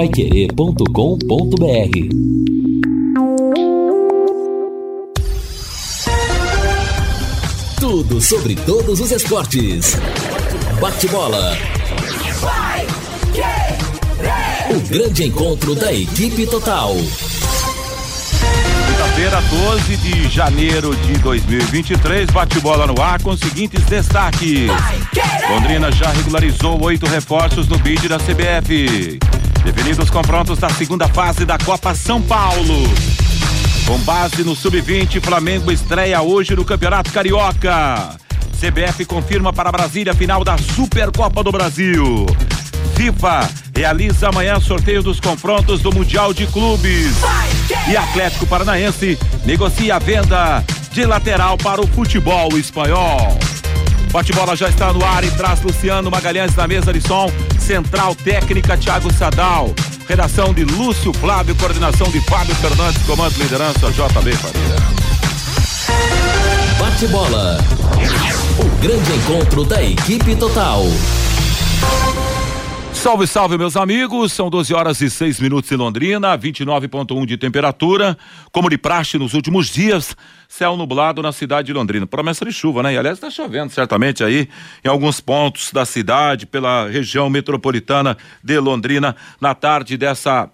paiquerê.com.br Tudo sobre todos os esportes. Bate-bola. O grande encontro da equipe total. Quinta-feira, 12 de janeiro de 2023, bate-bola no ar com os seguintes destaques. Londrina já regularizou oito reforços no bid da CBF. Definidos os confrontos da segunda fase da Copa São Paulo. Com base no Sub-20, Flamengo estreia hoje no Campeonato Carioca. CBF confirma para Brasília a final da Supercopa do Brasil. FIFA realiza amanhã sorteio dos confrontos do Mundial de Clubes. E Atlético Paranaense negocia a venda de lateral para o futebol espanhol. Bate-bola já está no ar e traz Luciano Magalhães na mesa de som. Central técnica Thiago Sadal. Redação de Lúcio Flávio, coordenação de Fábio Fernandes, comando liderança JB Faria. Bate-bola. O grande encontro da equipe total. Salve, salve, meus amigos. São 12 horas e 6 minutos em Londrina, 29,1 de temperatura. Como de praxe nos últimos dias, céu nublado na cidade de Londrina. Promessa de chuva, né? E aliás, está chovendo certamente aí em alguns pontos da cidade, pela região metropolitana de Londrina, na tarde dessa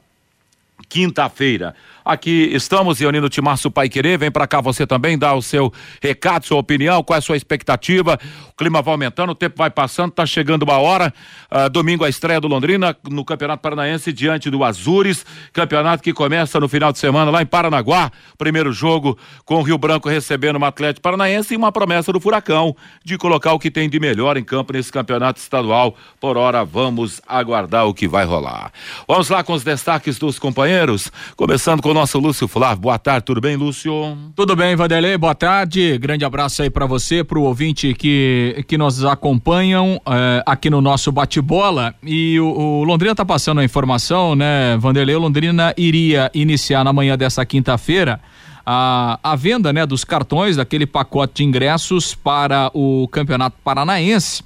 quinta-feira. Aqui estamos, Ionino Timarço Pai Querer, vem para cá você também, dá o seu recado, sua opinião, qual é a sua expectativa. O clima vai aumentando, o tempo vai passando, tá chegando uma hora. Uh, domingo a estreia do Londrina no Campeonato Paranaense diante do Azures, campeonato que começa no final de semana lá em Paranaguá. Primeiro jogo com o Rio Branco recebendo uma Atlético Paranaense e uma promessa do Furacão de colocar o que tem de melhor em campo nesse campeonato estadual. Por hora, vamos aguardar o que vai rolar. Vamos lá com os destaques dos companheiros, começando com nosso Lúcio Flávio. Boa tarde, tudo bem, Lúcio? Tudo bem, Vanderlei, boa tarde. Grande abraço aí para você, para o ouvinte que, que nos acompanham eh, aqui no nosso bate-bola. E o, o, Londrina tá passando a informação, né, Vanderlei? Londrina iria iniciar na manhã dessa quinta-feira a, a venda, né, dos cartões, daquele pacote de ingressos para o Campeonato Paranaense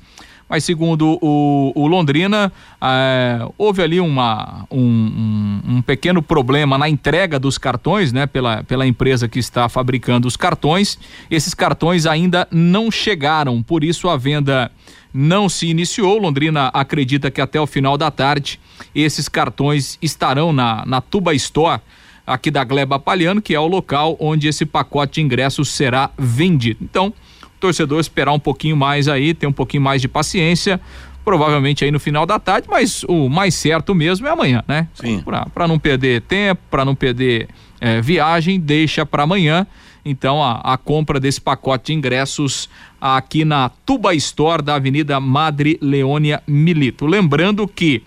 mas segundo o, o Londrina, é, houve ali uma, um, um, um, pequeno problema na entrega dos cartões, né, pela, pela empresa que está fabricando os cartões. Esses cartões ainda não chegaram, por isso a venda não se iniciou. Londrina acredita que até o final da tarde esses cartões estarão na, na Tuba Store aqui da Gleba Palhano, que é o local onde esse pacote de ingressos será vendido. Então, torcedor esperar um pouquinho mais aí, ter um pouquinho mais de paciência, provavelmente aí no final da tarde, mas o mais certo mesmo é amanhã, né? Sim. Para não perder tempo, para não perder é, viagem, deixa para amanhã. Então a, a, compra desse pacote de ingressos aqui na Tuba Store da Avenida Madre Leônia Milito. Lembrando que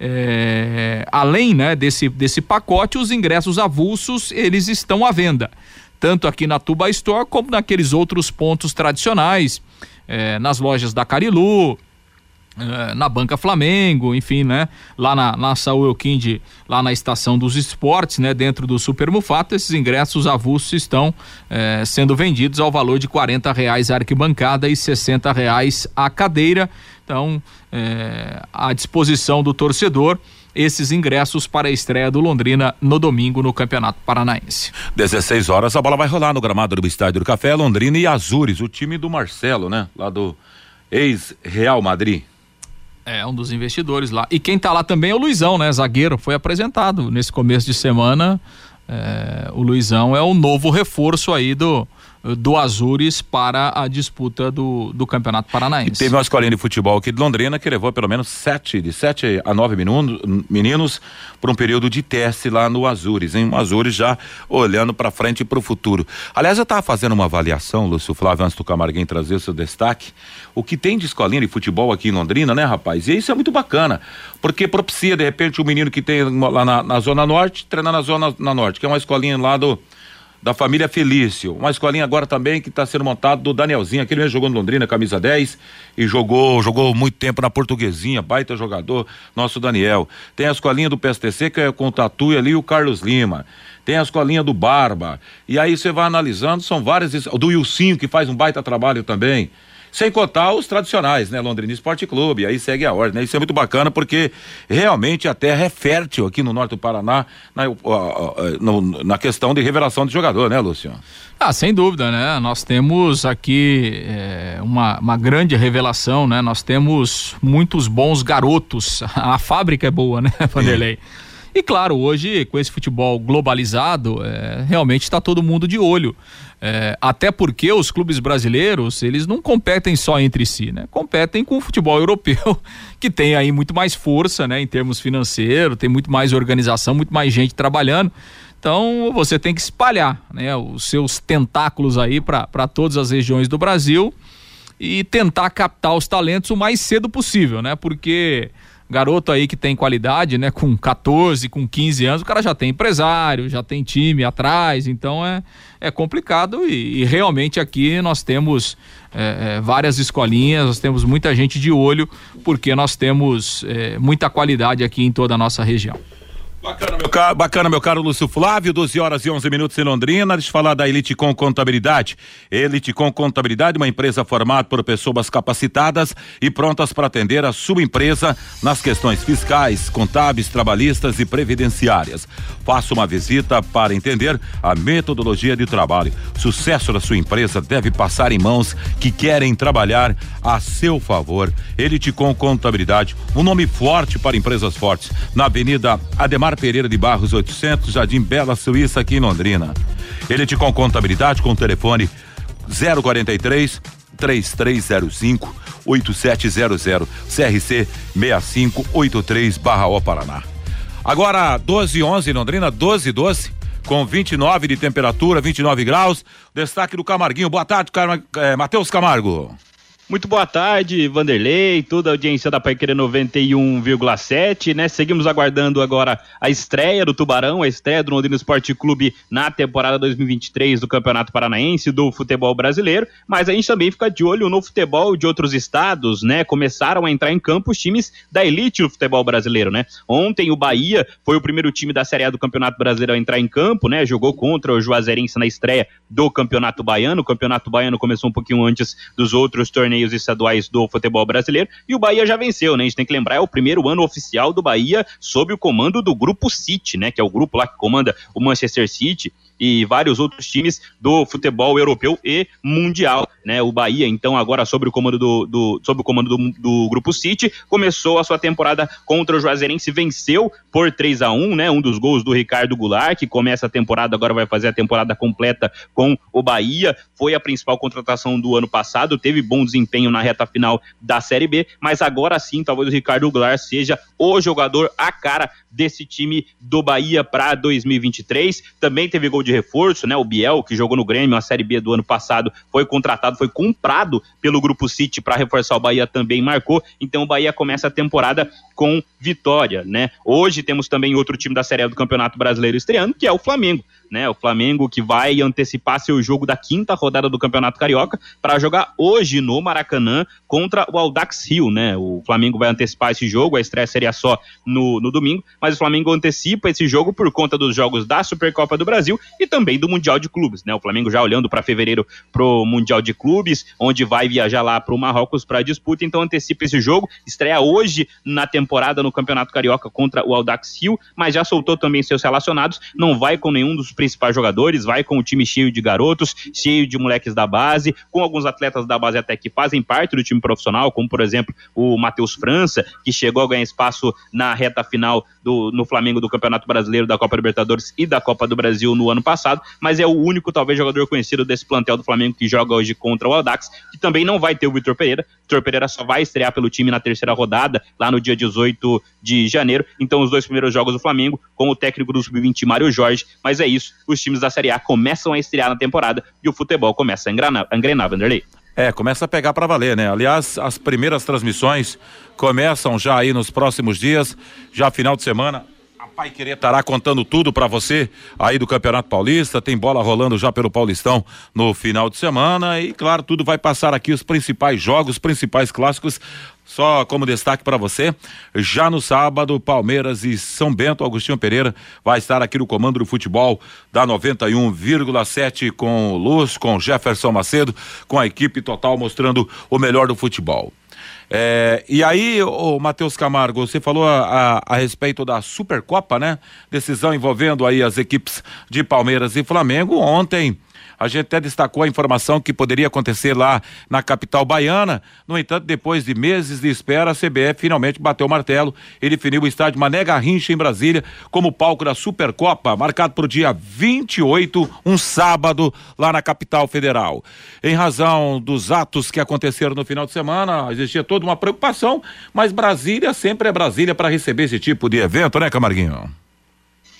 é, além né, desse, desse pacote, os ingressos avulsos eles estão à venda tanto aqui na Tuba Store como naqueles outros pontos tradicionais, eh, nas lojas da Carilu, eh, na Banca Flamengo, enfim, né? Lá na, na Saúl Elquinde, lá na Estação dos Esportes, né? Dentro do Super Mufato, esses ingressos avulsos estão eh, sendo vendidos ao valor de quarenta reais a arquibancada e sessenta reais a cadeira. Então, à disposição do torcedor esses ingressos para a estreia do Londrina no domingo no Campeonato Paranaense. 16 horas, a bola vai rolar no gramado do Estádio do Café, Londrina e Azures, o time do Marcelo, né? Lá do ex-Real Madrid. É, um dos investidores lá. E quem tá lá também é o Luizão, né? Zagueiro, foi apresentado nesse começo de semana. É, o Luizão é o novo reforço aí do, do Azures para a disputa do, do Campeonato Paranaense. E teve uma escolinha de futebol aqui de Londrina que levou pelo menos sete, de sete a nove meninos para um período de teste lá no Azures, hein? O Azures já olhando para frente e para o futuro. Aliás, eu estava fazendo uma avaliação, Lúcio Flávio, antes do Camarguinho trazer o seu destaque, o que tem de escolinha de futebol aqui em Londrina, né, rapaz? E isso é muito bacana, porque propicia, de repente, o um menino que tem lá na, na Zona Norte, treinar na Zona na Norte, que é uma escolinha lá do da família Felício. Uma escolinha agora também que está sendo montado do Danielzinho, aquele mesmo jogou no Londrina, camisa 10, e jogou, jogou muito tempo na Portuguesinha, baita jogador, nosso Daniel. Tem a escolinha do PSTC, que é com o Tatu ali e o Carlos Lima. Tem a escolinha do Barba. E aí você vai analisando, são várias, do Ilcinho, que faz um baita trabalho também. Sem contar os tradicionais, né? Londrina Esporte Clube, aí segue a ordem, né? Isso é muito bacana porque realmente a terra é fértil aqui no norte do Paraná na, na questão de revelação de jogador, né, Lúcio? Ah, sem dúvida, né? Nós temos aqui é, uma, uma grande revelação, né? Nós temos muitos bons garotos. A fábrica é boa, né, Vanderlei? E claro, hoje, com esse futebol globalizado, é, realmente está todo mundo de olho. É, até porque os clubes brasileiros, eles não competem só entre si, né? Competem com o futebol europeu, que tem aí muito mais força, né? Em termos financeiros, tem muito mais organização, muito mais gente trabalhando. Então você tem que espalhar né, os seus tentáculos aí para todas as regiões do Brasil e tentar captar os talentos o mais cedo possível, né? Porque garoto aí que tem qualidade, né? Com 14, com 15 anos, o cara já tem empresário, já tem time atrás, então é, é complicado e, e realmente aqui nós temos é, é, várias escolinhas, nós temos muita gente de olho, porque nós temos é, muita qualidade aqui em toda a nossa região. Bacana meu, caro, bacana, meu caro Lúcio Flávio, 12 horas e 11 minutos em Londrina. Deixa eu falar da Elite Com Contabilidade. Elite Com Contabilidade, uma empresa formada por pessoas capacitadas e prontas para atender a sua empresa nas questões fiscais, contábeis, trabalhistas e previdenciárias. Faça uma visita para entender a metodologia de trabalho. Sucesso da sua empresa deve passar em mãos que querem trabalhar a seu favor. Elite Com Contabilidade, um nome forte para empresas fortes. Na Avenida Ademar Pereira de Barros 800, Jardim Bela Suíça, aqui em Londrina. Ele te com contabilidade com o telefone 043 3305 8700 CRC 6583 barra O Paraná. Agora 12 11 Londrina 12 12 com 29 de temperatura, 29 graus. Destaque do Camarguinho. Boa tarde, Car... é, Matheus Camargo. Muito boa tarde, Vanderlei, toda a audiência da Paiqueira 91,7, né? Seguimos aguardando agora a estreia do Tubarão, a estreia do Londrina Esporte Clube na temporada 2023 do Campeonato Paranaense do futebol brasileiro, mas a gente também fica de olho no futebol de outros estados, né? Começaram a entrar em campo os times da elite do futebol brasileiro, né? Ontem o Bahia foi o primeiro time da Série A do Campeonato Brasileiro a entrar em campo, né? Jogou contra o Juazeirense na estreia do Campeonato Baiano. O Campeonato Baiano começou um pouquinho antes dos outros torneios torneios estaduais do futebol brasileiro e o Bahia já venceu, né? A gente tem que lembrar, é o primeiro ano oficial do Bahia sob o comando do Grupo City, né? Que é o grupo lá que comanda o Manchester City e vários outros times do futebol europeu e mundial, né? O Bahia, então, agora sob o comando do, do sob o comando do, do, Grupo City, começou a sua temporada contra o Juazeirense, venceu por 3 a 1 né? Um dos gols do Ricardo Goulart, que começa a temporada, agora vai fazer a temporada completa com o Bahia, foi a principal contratação do ano passado, teve bom desempenho na reta final da Série B, mas agora sim, talvez o Ricardo Goulart seja o jogador a cara desse time do Bahia para 2023. Também teve gol de reforço, né? O Biel, que jogou no Grêmio, a Série B do ano passado, foi contratado, foi comprado pelo Grupo City para reforçar o Bahia, também marcou. Então o Bahia começa a temporada com vitória, né? Hoje temos também outro time da Série A do Campeonato Brasileiro estreando, que é o Flamengo né? O Flamengo que vai antecipar seu jogo da quinta rodada do Campeonato Carioca para jogar hoje no Maracanã contra o Aldax Rio, né? O Flamengo vai antecipar esse jogo, a estreia seria só no, no domingo, mas o Flamengo antecipa esse jogo por conta dos jogos da Supercopa do Brasil e também do Mundial de Clubes, né? O Flamengo já olhando para fevereiro pro Mundial de Clubes, onde vai viajar lá para o Marrocos para disputa, então antecipa esse jogo, estreia hoje na temporada no Campeonato Carioca contra o Aldax Rio, mas já soltou também seus relacionados, não vai com nenhum dos principais jogadores, vai com o time cheio de garotos, cheio de moleques da base, com alguns atletas da base até que fazem parte do time profissional, como por exemplo o Matheus França, que chegou a ganhar espaço na reta final do, no Flamengo do Campeonato Brasileiro, da Copa Libertadores e da Copa do Brasil no ano passado, mas é o único, talvez, jogador conhecido desse plantel do Flamengo que joga hoje contra o Aldax, que também não vai ter o Vitor Pereira. Vitor Pereira só vai estrear pelo time na terceira rodada, lá no dia 18 de janeiro. Então, os dois primeiros jogos do Flamengo, com o técnico do Sub-20, Mário Jorge, mas é isso, os times da Série A começam a estrear na temporada e o futebol começa a engrenar, a engrenar Vanderlei. É, começa a pegar para valer, né? Aliás, as primeiras transmissões começam já aí nos próximos dias, já final de semana. A Pai Querer estará contando tudo para você aí do Campeonato Paulista. Tem bola rolando já pelo Paulistão no final de semana. E, claro, tudo vai passar aqui os principais jogos, os principais clássicos. Só como destaque para você, já no sábado, Palmeiras e São Bento, Agostinho Pereira vai estar aqui no comando do futebol da 91,7 com o Luz, com Jefferson Macedo, com a equipe total mostrando o melhor do futebol. É, e aí, o Matheus Camargo, você falou a, a, a, respeito da Supercopa, né? Decisão envolvendo aí as equipes de Palmeiras e Flamengo. Ontem, a gente até destacou a informação que poderia acontecer lá na capital baiana. No entanto, depois de meses de espera, a CBF finalmente bateu o martelo e definiu o estádio Mané Garrincha em Brasília como palco da Supercopa, marcado para o dia 28, um sábado, lá na capital federal. Em razão dos atos que aconteceram no final de semana, existia toda uma preocupação, mas Brasília sempre é Brasília para receber esse tipo de evento, né, Camarguinho?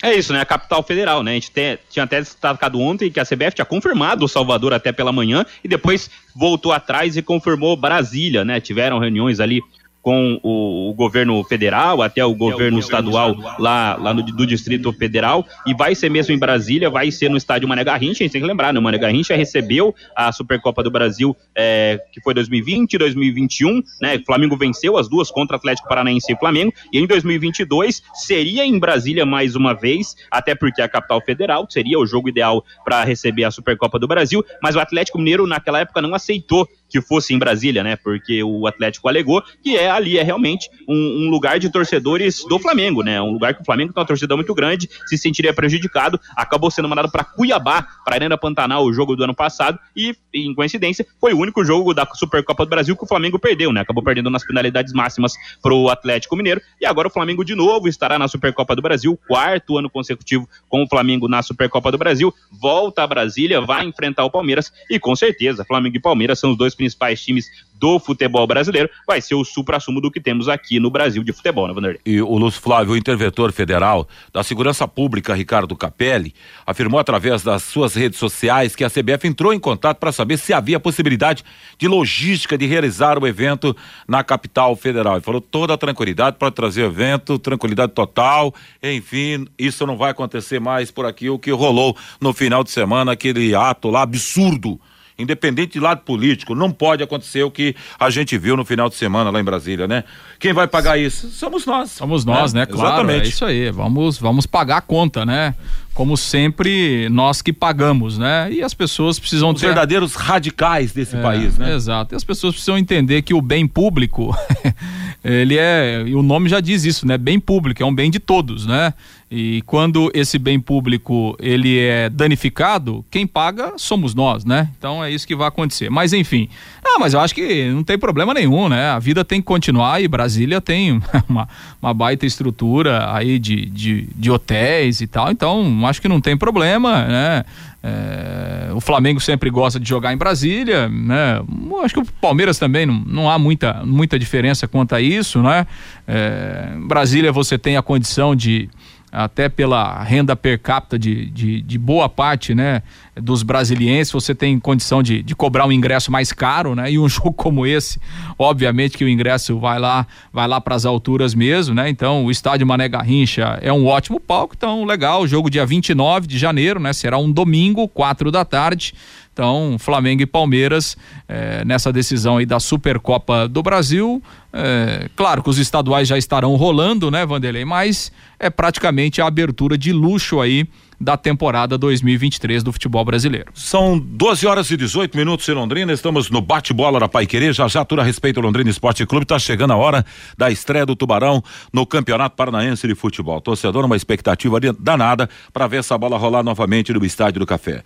É isso, né? A capital federal, né? A gente tem, tinha até destacado ontem que a CBF tinha confirmado o Salvador até pela manhã e depois voltou atrás e confirmou Brasília, né? Tiveram reuniões ali com o, o, governo federal, até o governo, o estadual, estadual, lá, lá no, do Distrito Federal, e vai ser mesmo em Brasília, vai ser no estádio Mané Garrincha, a gente tem que lembrar, né? O Mané Garrincha recebeu a Supercopa do Brasil, é, que foi 2020 e 2021, né? O Flamengo venceu as duas contra Atlético Paranaense e Flamengo, e em 2022 seria em Brasília mais uma vez, até porque a capital federal seria o jogo ideal para receber a Supercopa do Brasil, mas o Atlético Mineiro naquela época não aceitou que fosse em Brasília, né? Porque o Atlético alegou que é ali é realmente um, um, lugar de torcedores do Flamengo, né? Um lugar que o Flamengo tem uma torcida muito grande, se sentiria prejudicado, acabou sendo mandado para Cuiabá, para Arena Pantanal, o jogo do ano passado e, em coincidência, foi o único jogo da Supercopa do Brasil que o Flamengo perdeu, né? Acabou perdendo nas penalidades máximas pro Atlético Mineiro e agora o Flamengo de novo estará na Supercopa do Brasil, quarto ano consecutivo com o Flamengo na Supercopa do Brasil, volta a Brasília, vai enfrentar o Palmeiras e com certeza Flamengo e Palmeiras são os dois principais times do futebol brasileiro, vai ser o supra-sumo do que temos aqui no Brasil de futebol, né, Vanderlei? E o Lúcio Flávio, o interventor federal da Segurança Pública, Ricardo Capelli, afirmou através das suas redes sociais que a CBF entrou em contato para saber se havia possibilidade de logística de realizar o evento na capital federal. Ele falou toda a tranquilidade para trazer o evento, tranquilidade total, enfim, isso não vai acontecer mais por aqui, o que rolou no final de semana, aquele ato lá absurdo independente de lado político, não pode acontecer o que a gente viu no final de semana lá em Brasília, né? Quem vai pagar isso? Somos nós. Somos nós, né? né? Claro, Exatamente. é isso aí. Vamos, vamos pagar a conta, né? Como sempre, nós que pagamos, né? E as pessoas precisam Os ter... verdadeiros radicais desse é, país, né? Exato. E as pessoas precisam entender que o bem público, ele é, e o nome já diz isso, né? Bem público, é um bem de todos, né? E quando esse bem público ele é danificado, quem paga somos nós, né? Então é isso que vai acontecer. Mas enfim, ah, mas eu acho que não tem problema nenhum, né? A vida tem que continuar e Brasília tem uma, uma baita estrutura aí de, de, de hotéis e tal, então acho que não tem problema, né? É, o Flamengo sempre gosta de jogar em Brasília, né? Acho que o Palmeiras também não, não há muita, muita diferença quanto a isso, né? É, Brasília você tem a condição de até pela renda per capita de, de, de, boa parte né, dos brasilienses, você tem condição de, de cobrar um ingresso mais caro, né? E um jogo como esse, obviamente que o ingresso vai lá, vai lá para as alturas mesmo, né? Então, o estádio Mané Garrincha é um ótimo palco, então legal, o jogo dia 29 de janeiro, né? Será um domingo, quatro da tarde. Então, Flamengo e Palmeiras é, nessa decisão aí da Supercopa do Brasil. É, claro que os estaduais já estarão rolando, né, Vanderlei? Mas é praticamente a abertura de luxo aí da temporada 2023 do futebol brasileiro. São 12 horas e 18 minutos em Londrina, estamos no bate-bola da Pai Querer, já já tudo a respeito do Londrina Esporte Clube, está chegando a hora da estreia do Tubarão no Campeonato Paranaense de Futebol. Torcedor, uma expectativa danada para ver essa bola rolar novamente no Estádio do Café.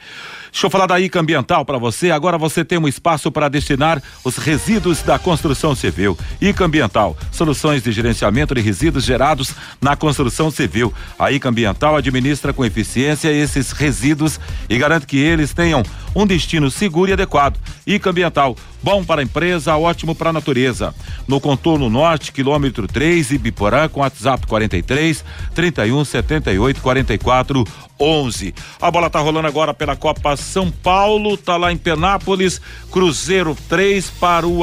Deixa eu falar da ICA Ambiental para você, agora você tem um espaço para destinar os resíduos da construção civil. ICA Ambiental, soluções de gerenciamento de resíduos gerados na construção civil. A ICA Ambiental administra com eficiência esses resíduos e garante que eles tenham um destino seguro e adequado. ICA Ambiental, bom para a empresa, ótimo para a natureza. No contorno norte, quilômetro 3, Ibiporã, com WhatsApp 43 31 78 44 11. A bola tá rolando agora pela Copa São Paulo, tá lá em Penápolis, Cruzeiro 3 para o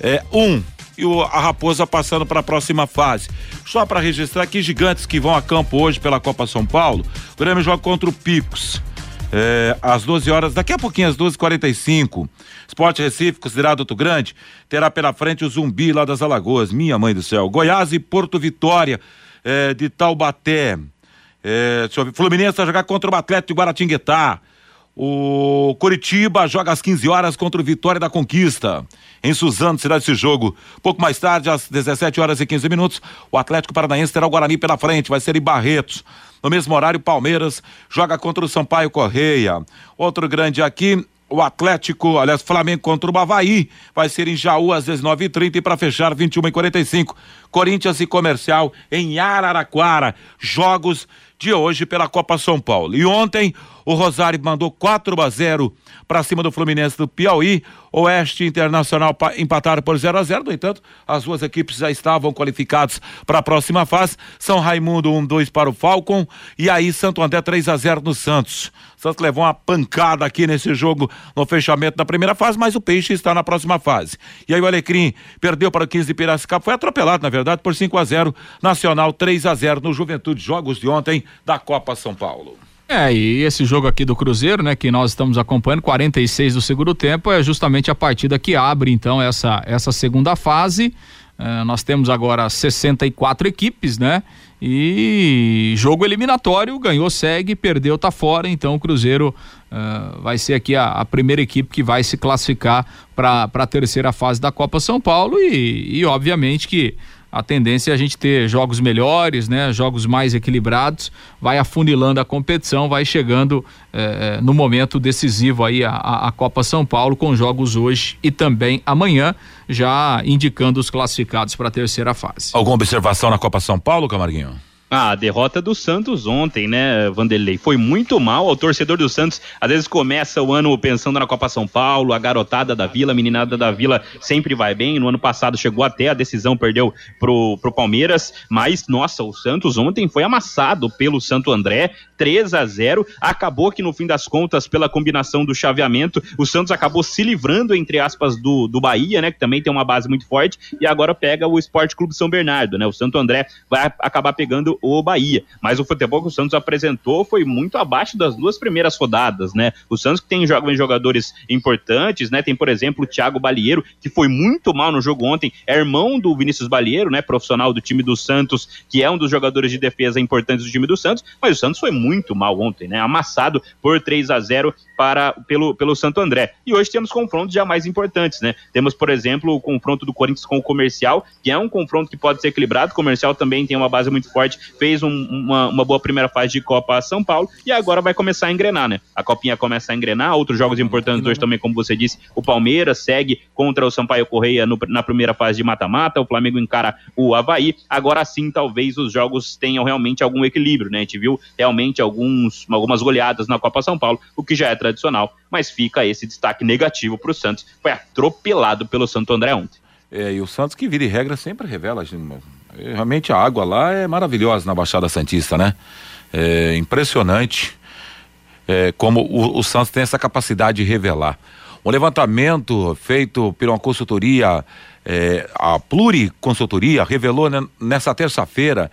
é, 1. Um. e o, a Raposa passando para a próxima fase. Só para registrar aqui, gigantes que vão a campo hoje pela Copa São Paulo. O Grêmio joga contra o Picos. É, às 12 horas, daqui a pouquinho, às 12h45. Esporte Recife, considerado outro grande, terá pela frente o Zumbi lá das Alagoas. Minha mãe do céu. Goiás e Porto Vitória é, de Taubaté. É, deixa eu ver. Fluminense vai jogar contra o Atlético de Guaratinguetá. O Curitiba joga às 15 horas contra o Vitória da Conquista. Em Suzano será esse jogo. Pouco mais tarde, às 17 horas e 15 minutos, o Atlético Paranaense terá o Guarani pela frente, vai ser em Barretos. No mesmo horário, Palmeiras joga contra o Sampaio Correia. Outro grande aqui, o Atlético, aliás, Flamengo contra o Bavaí, vai ser em Jaú às 19h30 e para fechar 21h45. Corinthians e Comercial em Araraquara. Jogos de hoje pela Copa São Paulo. E ontem o Rosário mandou 4 a 0 para cima do Fluminense do Piauí. Oeste Internacional empataram por 0 a 0 No entanto, as duas equipes já estavam qualificadas para a próxima fase. São Raimundo 1-2 para o Falcon e aí Santo André 3 a 0 no Santos. Santos levou uma pancada aqui nesse jogo no fechamento da primeira fase, mas o Peixe está na próxima fase. E aí o Alecrim perdeu para o 15 de Piracicaba, foi atropelado, na verdade, por 5 a 0 Nacional 3 a 0 no Juventude Jogos de ontem da Copa São Paulo. É, e esse jogo aqui do Cruzeiro, né, que nós estamos acompanhando, 46 do segundo tempo, é justamente a partida que abre então essa, essa segunda fase. Uh, nós temos agora 64 equipes, né? E jogo eliminatório, ganhou, segue, perdeu, tá fora. Então o Cruzeiro uh, vai ser aqui a, a, primeira equipe que vai se classificar para a terceira fase da Copa São Paulo. E, e obviamente que a tendência é a gente ter jogos melhores, né? Jogos mais equilibrados, vai afunilando a competição, vai chegando eh, eh, no momento decisivo aí a, a, Copa São Paulo com jogos hoje e também amanhã, já indicando os classificados para a terceira fase. Alguma observação na Copa São Paulo, Camarguinho? Ah, a derrota do Santos ontem, né, Vanderlei? Foi muito mal. O torcedor do Santos às vezes começa o ano pensando na Copa São Paulo, a garotada da Vila, a meninada da Vila sempre vai bem. No ano passado chegou até a decisão, perdeu pro, pro Palmeiras, mas nossa, o Santos ontem foi amassado pelo Santo André, 3 a 0. Acabou que no fim das contas, pela combinação do chaveamento, o Santos acabou se livrando, entre aspas, do, do Bahia, né, que também tem uma base muito forte, e agora pega o Esporte Clube São Bernardo, né? O Santo André vai acabar pegando o Bahia. Mas o futebol que o Santos apresentou foi muito abaixo das duas primeiras rodadas, né? O Santos que tem jogos jogadores importantes, né? Tem, por exemplo, o Thiago Balieiro, que foi muito mal no jogo ontem, é irmão do Vinícius Balieiro, né? Profissional do time do Santos, que é um dos jogadores de defesa importantes do time do Santos, mas o Santos foi muito mal ontem, né? Amassado por 3 a 0 para, pelo, pelo Santo André. E hoje temos confrontos já mais importantes, né? Temos, por exemplo, o confronto do Corinthians com o Comercial, que é um confronto que pode ser equilibrado. O Comercial também tem uma base muito forte, fez um, uma, uma boa primeira fase de Copa São Paulo e agora vai começar a engrenar, né? A Copinha começa a engrenar, outros jogos importantes hoje também, como você disse, o Palmeiras segue contra o Sampaio Correia no, na primeira fase de mata-mata, o Flamengo encara o Havaí. Agora sim, talvez os jogos tenham realmente algum equilíbrio, né? A gente viu realmente alguns, algumas goleadas na Copa São Paulo, o que já é tradicional, mas fica esse destaque negativo para o Santos. Foi atropelado pelo Santo André ontem. É, e o Santos que vira e regra sempre revela, realmente a água lá é maravilhosa na Baixada Santista, né? É impressionante é, como o, o Santos tem essa capacidade de revelar. Um levantamento feito por uma consultoria, é, a Pluriconsultoria, revelou né, nessa terça-feira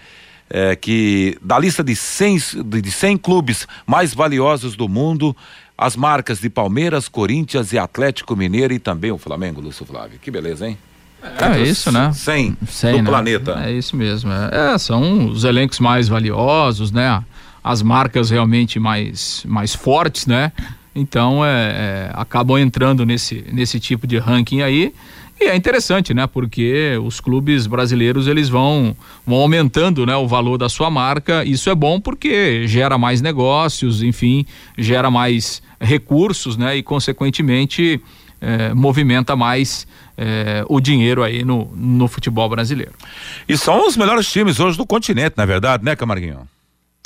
é, que da lista de 100, de 100 clubes mais valiosos do mundo, as marcas de Palmeiras, Corinthians e Atlético Mineiro e também o Flamengo, Lúcio Flávio. Que beleza, hein? É, é isso, né? 100, 100 do né? planeta. É isso mesmo. É, é, são os elencos mais valiosos, né? As marcas realmente mais, mais fortes, né? Então, é, é, acabam entrando nesse, nesse tipo de ranking aí. E é interessante, né? Porque os clubes brasileiros eles vão, vão aumentando, né, o valor da sua marca. Isso é bom porque gera mais negócios, enfim, gera mais recursos, né? E consequentemente é, movimenta mais é, o dinheiro aí no, no futebol brasileiro. E são os melhores times hoje do continente, na é verdade, né, Camarguinho?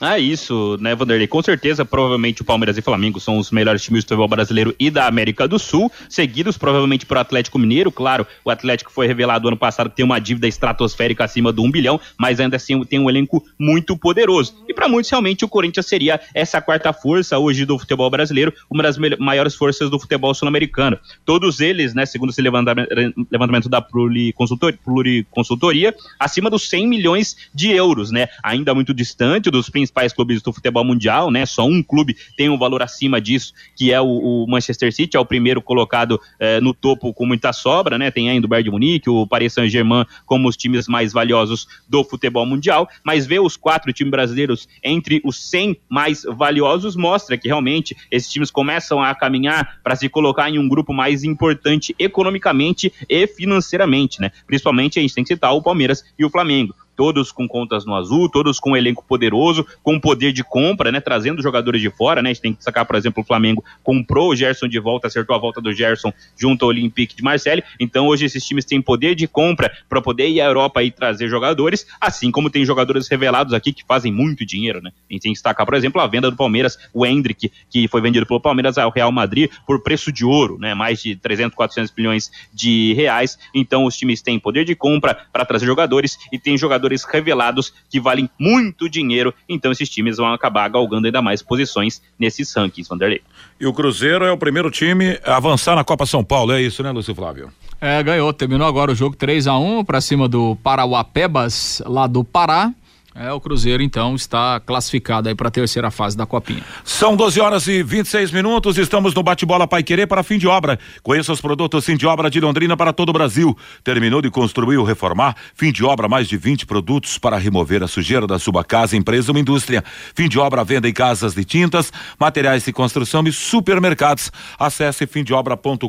Ah, isso, né, Vanderlei? Com certeza, provavelmente o Palmeiras e o Flamengo são os melhores times do futebol brasileiro e da América do Sul, seguidos provavelmente por Atlético Mineiro. Claro, o Atlético foi revelado ano passado tem uma dívida estratosférica acima do 1 bilhão, mas ainda assim tem um elenco muito poderoso. E para muitos, realmente, o Corinthians seria essa quarta força hoje do futebol brasileiro, uma das maiores forças do futebol sul-americano. Todos eles, né, segundo esse levantamento da Pluriconsultoria, acima dos 100 milhões de euros, né? Ainda muito distante dos principais principais clubes do futebol mundial, né? Só um clube tem um valor acima disso, que é o, o Manchester City, é o primeiro colocado eh, no topo com muita sobra, né? Tem ainda o Bayern de Munique, o Paris Saint-Germain como os times mais valiosos do futebol mundial, mas ver os quatro times brasileiros entre os 100 mais valiosos mostra que realmente esses times começam a caminhar para se colocar em um grupo mais importante economicamente e financeiramente, né? Principalmente a gente tem que citar o Palmeiras e o Flamengo todos com contas no azul, todos com um elenco poderoso, com poder de compra, né, trazendo jogadores de fora, né, a gente tem que sacar, por exemplo, o Flamengo comprou o Gerson de volta, acertou a volta do Gerson junto ao Olympique de Marseille, então hoje esses times têm poder de compra para poder ir à Europa e trazer jogadores, assim como tem jogadores revelados aqui que fazem muito dinheiro, né, a gente tem que destacar, por exemplo, a venda do Palmeiras, o Hendrick, que foi vendido pelo Palmeiras ao Real Madrid por preço de ouro, né, mais de 300, 400 milhões de reais, então os times têm poder de compra para trazer jogadores e tem jogadores jogadores revelados que valem muito dinheiro, então esses times vão acabar galgando ainda mais posições nesses rankings, Vanderlei. E o Cruzeiro é o primeiro time a avançar na Copa São Paulo, é isso, né, Lúcio Flávio? É, ganhou, terminou agora o jogo 3 a 1 para cima do Parauapebas, lá do Pará. É, o Cruzeiro então está classificado aí para a terceira fase da Copinha. São 12 horas e 26 minutos, estamos no bate-bola Pai Querer para fim de obra. Conheça os produtos fim de obra de Londrina para todo o Brasil. Terminou de construir ou reformar? Fim de obra, mais de 20 produtos para remover a sujeira da sua casa, empresa ou indústria. Fim de obra, venda em casas de tintas, materiais de construção e supermercados. Acesse fimdeobra.com.br.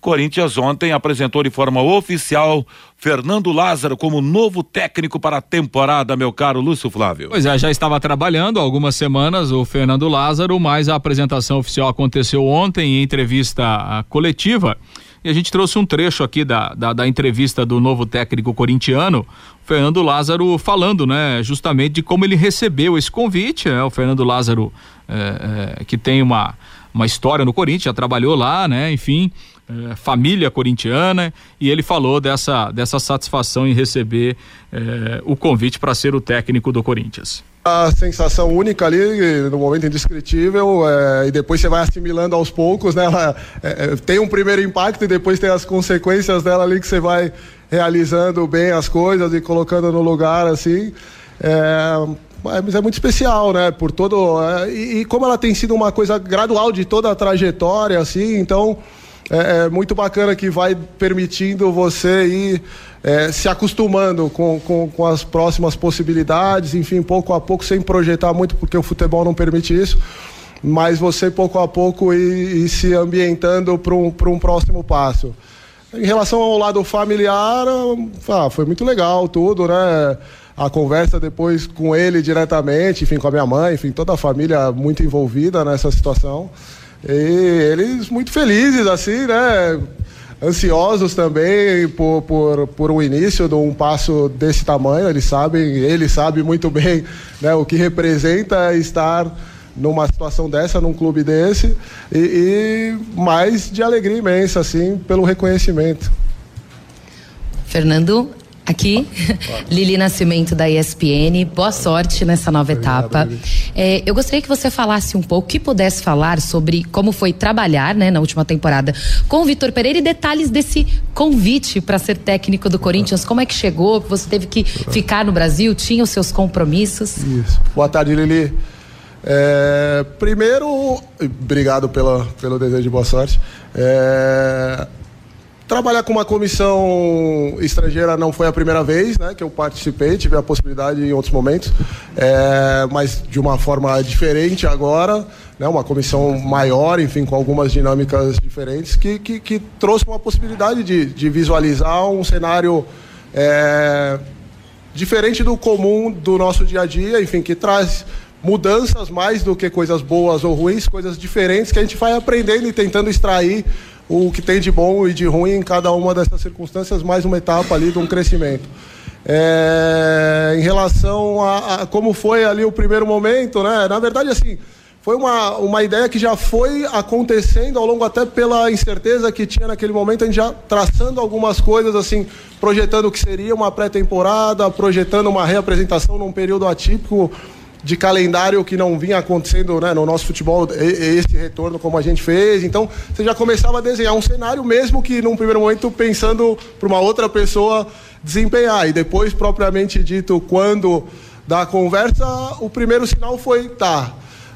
Corinthians ontem apresentou de forma oficial Fernando Lázaro como novo técnico para a temporada, meu caro Lúcio Flávio. Pois é, já estava trabalhando há algumas semanas o Fernando Lázaro, mas a apresentação oficial aconteceu ontem em entrevista coletiva. E a gente trouxe um trecho aqui da, da, da entrevista do novo técnico corintiano, Fernando Lázaro, falando, né, justamente de como ele recebeu esse convite. Né? O Fernando Lázaro, é, é, que tem uma, uma história no Corinthians, já trabalhou lá, né, enfim, é, família corintiana e ele falou dessa, dessa satisfação em receber é, o convite para ser o técnico do Corinthians. A sensação única ali, no momento indescritível, é, e depois você vai assimilando aos poucos, né? Ela, tem um primeiro impacto e depois tem as consequências dela ali que você vai realizando bem as coisas e colocando no lugar, assim. mas é muito especial, né? Por todo. E, e como ela tem sido uma coisa gradual de toda a trajetória, assim, então é, é muito bacana que vai permitindo você ir é, se acostumando com, com, com, as próximas possibilidades, enfim, pouco a pouco, sem projetar muito, porque o futebol não permite isso, mas você pouco a pouco ir, ir se ambientando para um, um próximo passo. Em relação ao lado familiar, ah, foi muito legal tudo, né? A conversa depois com ele diretamente, enfim, com a minha mãe, enfim, toda a família muito envolvida nessa situação. E eles muito felizes, assim, né? Ansiosos também por, por, por um início de um passo desse tamanho. Eles sabem, ele sabe muito bem né, o que representa estar numa situação dessa, num clube desse, e, e mais de alegria imensa, assim, pelo reconhecimento. Fernando, Aqui, Lili Nascimento da ESPN. Boa sorte nessa nova Obrigado, etapa. É, eu gostaria que você falasse um pouco, que pudesse falar sobre como foi trabalhar, né, na última temporada com o Vitor Pereira e detalhes desse convite para ser técnico do Corinthians. Como é que chegou? Você teve que ficar no Brasil? Tinha os seus compromissos? Isso. Boa tarde, Lili. É, primeiro, obrigado pela, pelo desejo de boa sorte. É, Trabalhar com uma comissão estrangeira não foi a primeira vez né, que eu participei, tive a possibilidade em outros momentos, é, mas de uma forma diferente agora, né, uma comissão maior, enfim, com algumas dinâmicas diferentes, que, que, que trouxe uma possibilidade de, de visualizar um cenário é, diferente do comum do nosso dia a dia, enfim, que traz mudanças mais do que coisas boas ou ruins, coisas diferentes que a gente vai aprendendo e tentando extrair o que tem de bom e de ruim em cada uma dessas circunstâncias, mais uma etapa ali de um crescimento. É, em relação a, a, como foi ali o primeiro momento, né? Na verdade, assim, foi uma, uma ideia que já foi acontecendo ao longo até pela incerteza que tinha naquele momento, a gente já traçando algumas coisas, assim, projetando o que seria uma pré-temporada, projetando uma reapresentação num período atípico de calendário que não vinha acontecendo né, no nosso futebol, esse retorno como a gente fez. Então, você já começava a desenhar um cenário, mesmo que num primeiro momento pensando para uma outra pessoa desempenhar. E depois, propriamente dito, quando da conversa, o primeiro sinal foi: tá,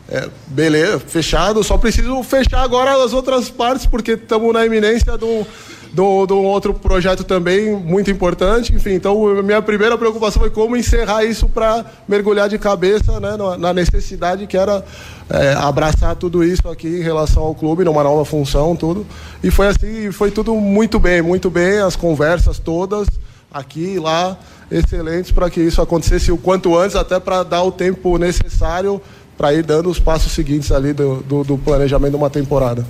é, beleza, fechado, só preciso fechar agora as outras partes, porque estamos na iminência do de um outro projeto também muito importante. Enfim, então minha primeira preocupação foi como encerrar isso para mergulhar de cabeça né, na necessidade que era é, abraçar tudo isso aqui em relação ao clube, numa nova função, tudo. E foi assim, foi tudo muito bem, muito bem, as conversas todas aqui e lá, excelentes para que isso acontecesse o quanto antes, até para dar o tempo necessário para ir dando os passos seguintes ali do, do, do planejamento de uma temporada.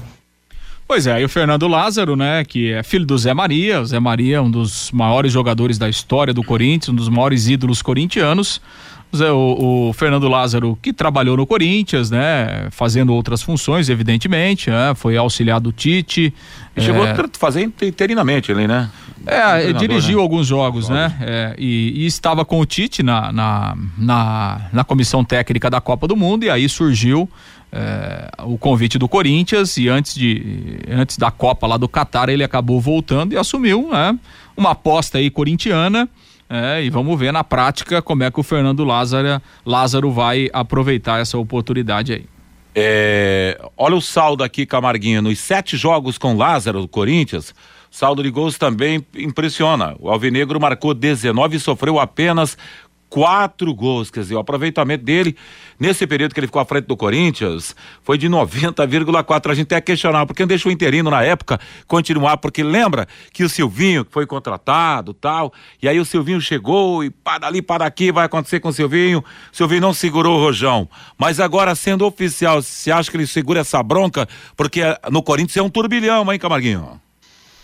Pois é, e o Fernando Lázaro, né, que é filho do Zé Maria, o Zé Maria, um dos maiores jogadores da história do Corinthians, um dos maiores ídolos corintianos. O, o, Fernando Lázaro, que trabalhou no Corinthians, né? Fazendo outras funções, evidentemente, né, foi auxiliar do Tite. E chegou é... a fazer interinamente ali, né? É, dirigiu né? alguns jogos, né? É, e, e, estava com o Tite na, na, na, na comissão técnica da Copa do Mundo, e aí surgiu é, o convite do Corinthians e antes, de, antes da Copa lá do Catar ele acabou voltando e assumiu né, uma aposta aí corintiana. É, e vamos ver na prática como é que o Fernando Lázaro, Lázaro vai aproveitar essa oportunidade aí. É, olha o saldo aqui, Camarguinho. Nos sete jogos com Lázaro do Corinthians, saldo de gols também impressiona. O Alvinegro marcou 19 e sofreu apenas quatro gols, quer dizer, o aproveitamento dele nesse período que ele ficou à frente do Corinthians foi de 90,4. A gente até questionava, porque não deixou o interino na época continuar, porque lembra que o Silvinho foi contratado tal, e aí o Silvinho chegou e para ali, para aqui, vai acontecer com o Silvinho. O Silvinho não segurou o Rojão. Mas agora, sendo oficial, você acha que ele segura essa bronca? Porque no Corinthians é um turbilhão, hein, Camarguinho?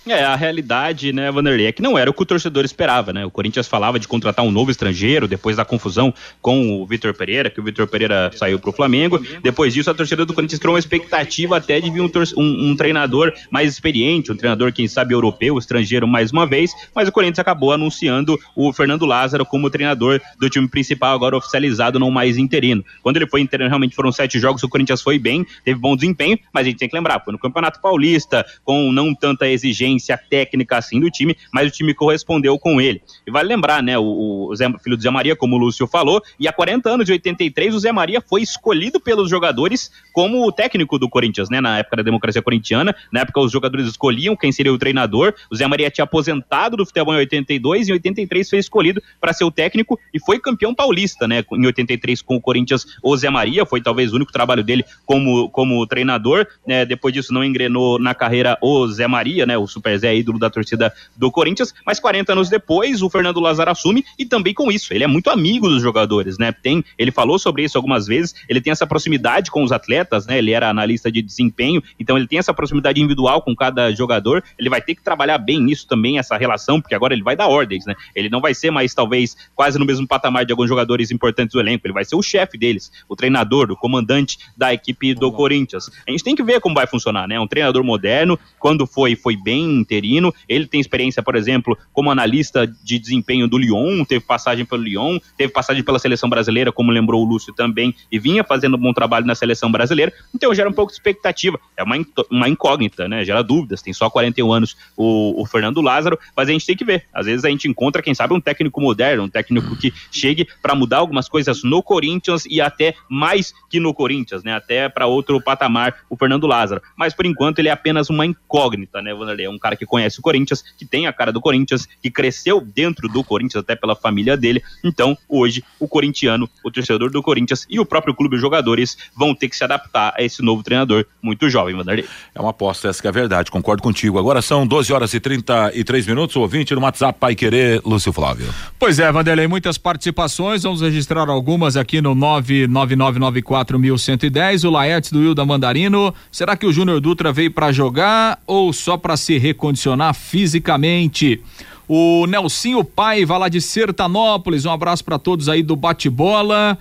É, a realidade, né, Vanderlei, é que não era o que o torcedor esperava, né? O Corinthians falava de contratar um novo estrangeiro depois da confusão com o Vitor Pereira, que o Vitor Pereira saiu pro Flamengo. Depois disso, a torcida do Corinthians criou uma expectativa até de vir um, um, um, treinador mais experiente, um treinador, quem sabe, europeu, estrangeiro mais uma vez, mas o Corinthians acabou anunciando o Fernando Lázaro como treinador do time principal, agora oficializado, não mais interino. Quando ele foi interino, realmente foram sete jogos, o Corinthians foi bem, teve bom desempenho, mas a gente tem que lembrar, foi no Campeonato Paulista, com não tanta exigência técnica assim do time, mas o time correspondeu com ele. E vale lembrar, né, o, o Zé, filho do Zé Maria, como o Lúcio falou, e há 40 anos, de 83, o Zé Maria foi escolhido pelos jogadores como o técnico do Corinthians, né, na época da democracia corintiana, na época os jogadores escolhiam quem seria o treinador, o Zé Maria tinha aposentado do futebol em 82 e em 83 foi escolhido para ser o técnico e foi campeão paulista, né, em 83 com o Corinthians, o Zé Maria, foi talvez o único trabalho dele como, como treinador, né, depois disso não engrenou na carreira o Zé Maria, né, o Super Zé ídolo da torcida do Corinthians, mas 40 anos depois o Fernando Lazaro assume e também com isso, ele é muito amigo dos jogadores, né? Tem, ele falou sobre isso algumas vezes, ele tem essa proximidade com os atletas, né? Ele era analista de desempenho, então ele tem essa proximidade individual com cada jogador, ele vai ter que trabalhar bem nisso também, essa relação, porque agora ele vai dar ordens, né? Ele não vai ser mais, talvez, quase no mesmo patamar de alguns jogadores importantes do elenco, ele vai ser o chefe deles, o treinador, o comandante da equipe do Corinthians. A gente tem que ver como vai funcionar, né? Um treinador moderno, quando foi, foi bem interino. Ele tem experiência, por exemplo, como analista de desempenho do Lyon, teve passagem pelo Lyon, teve passagem pela seleção brasileira, como lembrou o Lúcio também, e vinha fazendo um bom trabalho na seleção brasileira. Então gera um pouco de expectativa. É uma, uma incógnita, né? Gera dúvidas. Tem só 41 anos o, o Fernando Lázaro, mas a gente tem que ver. Às vezes a gente encontra, quem sabe, um técnico moderno, um técnico que chegue para mudar algumas coisas no Corinthians e até mais que no Corinthians, né? Até para outro patamar, o Fernando Lázaro. Mas por enquanto ele é apenas uma incógnita, né, Vanderlei? É um cara que conhece o Corinthians, que tem a cara do Corinthians, que cresceu dentro do Corinthians, até pela família dele. Então, hoje, o corintiano, o torcedor do Corinthians e o próprio clube de jogadores vão ter que se adaptar a esse novo treinador muito jovem, Vanderlei. É uma aposta, essa que é a verdade, concordo contigo. Agora são 12 horas e 33 minutos, o ouvinte no WhatsApp Pai Querer, Lúcio Flávio. Pois é, Vanderlei, muitas participações, vamos registrar algumas aqui no 99994110. O Laerte do Hilda Mandarino, será que o Júnior Dutra veio para jogar ou só para se recondicionar fisicamente. O Nelsinho Paiva lá de Sertanópolis, um abraço para todos aí do bate-bola.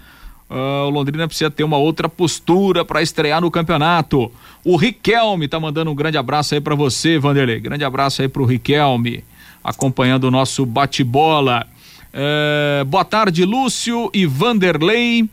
Uh, o Londrina precisa ter uma outra postura para estrear no campeonato. O Riquelme tá mandando um grande abraço aí para você, Vanderlei. Grande abraço aí pro Riquelme, acompanhando o nosso bate-bola. Uh, boa tarde, Lúcio e Vanderlei.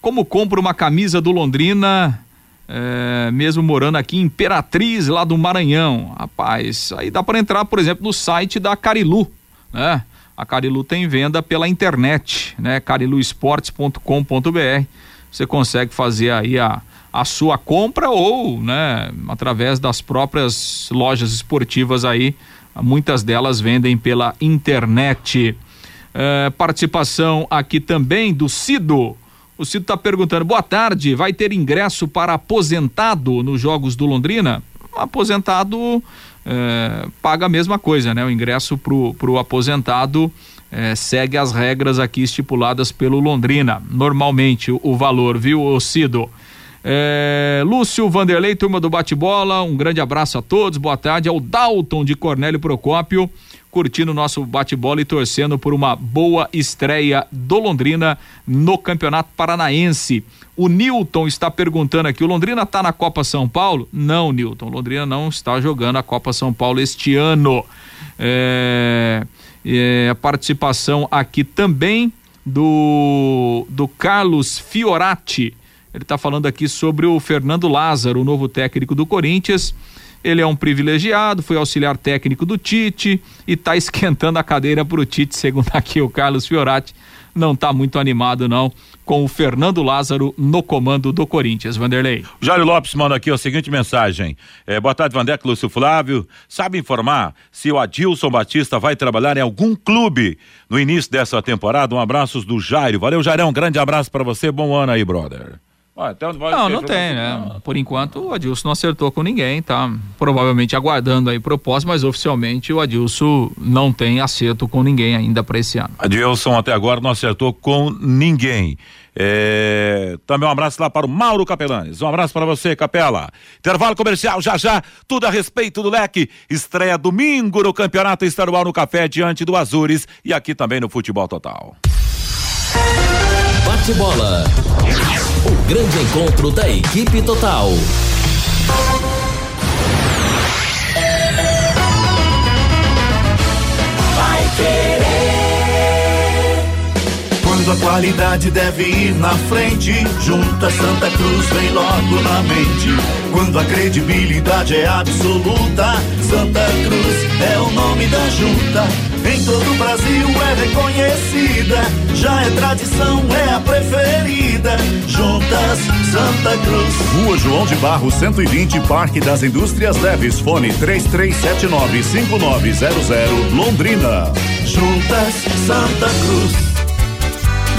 Como compro uma camisa do Londrina, uh, mesmo morando aqui em Imperatriz, lá do Maranhão? Rapaz, aí dá para entrar, por exemplo, no site da Carilu, né? A Carilu tem venda pela internet, né? cariluesportes.com.br. Você consegue fazer aí a, a sua compra ou, né, através das próprias lojas esportivas aí, muitas delas vendem pela internet. É, participação aqui também do Cido. O Cido está perguntando: boa tarde, vai ter ingresso para aposentado nos Jogos do Londrina? Aposentado é, paga a mesma coisa, né? O ingresso pro, pro aposentado é, segue as regras aqui estipuladas pelo Londrina. Normalmente o, o valor, viu, Cido? É, Lúcio Vanderlei, turma do bate-bola, um grande abraço a todos, boa tarde. É o Dalton de Cornélio Procópio, curtindo o nosso bate-bola e torcendo por uma boa estreia do Londrina no Campeonato Paranaense. O Newton está perguntando aqui: o Londrina está na Copa São Paulo? Não, Newton. Londrina não está jogando a Copa São Paulo este ano. É, é, a participação aqui também do, do Carlos Fiorati. Ele está falando aqui sobre o Fernando Lázaro, o novo técnico do Corinthians. Ele é um privilegiado, foi auxiliar técnico do Tite e está esquentando a cadeira para o Tite, segundo aqui o Carlos Fiorati. Não está muito animado, não, com o Fernando Lázaro no comando do Corinthians. Vanderlei. Jário Lopes manda aqui a seguinte mensagem. É, boa tarde, Vandeco, Lúcio Flávio. Sabe informar se o Adilson Batista vai trabalhar em algum clube no início dessa temporada? Um abraço do Jairo. Valeu, Jairão. Um grande abraço para você. Bom ano aí, brother. Ah, então não, não tem, né? Por enquanto o Adilson não acertou com ninguém, tá? Provavelmente aguardando aí proposta, mas oficialmente o Adilson não tem acerto com ninguém ainda para esse ano. Adilson até agora não acertou com ninguém. É... Também um abraço lá para o Mauro Capelanes. Um abraço para você, Capela. Intervalo comercial já já, tudo a respeito do leque. Estreia domingo no Campeonato Estadual no Café diante do Azures e aqui também no Futebol Total. Bate bola. O grande encontro da equipe total. A qualidade deve ir na frente, junta Santa Cruz vem logo na mente. Quando a credibilidade é absoluta, Santa Cruz é o nome da junta em todo o Brasil é reconhecida, já é tradição, é a preferida. Juntas Santa Cruz. Rua João de Barro 120, Parque das Indústrias Leves, fone 33795900, Londrina. Juntas Santa Cruz.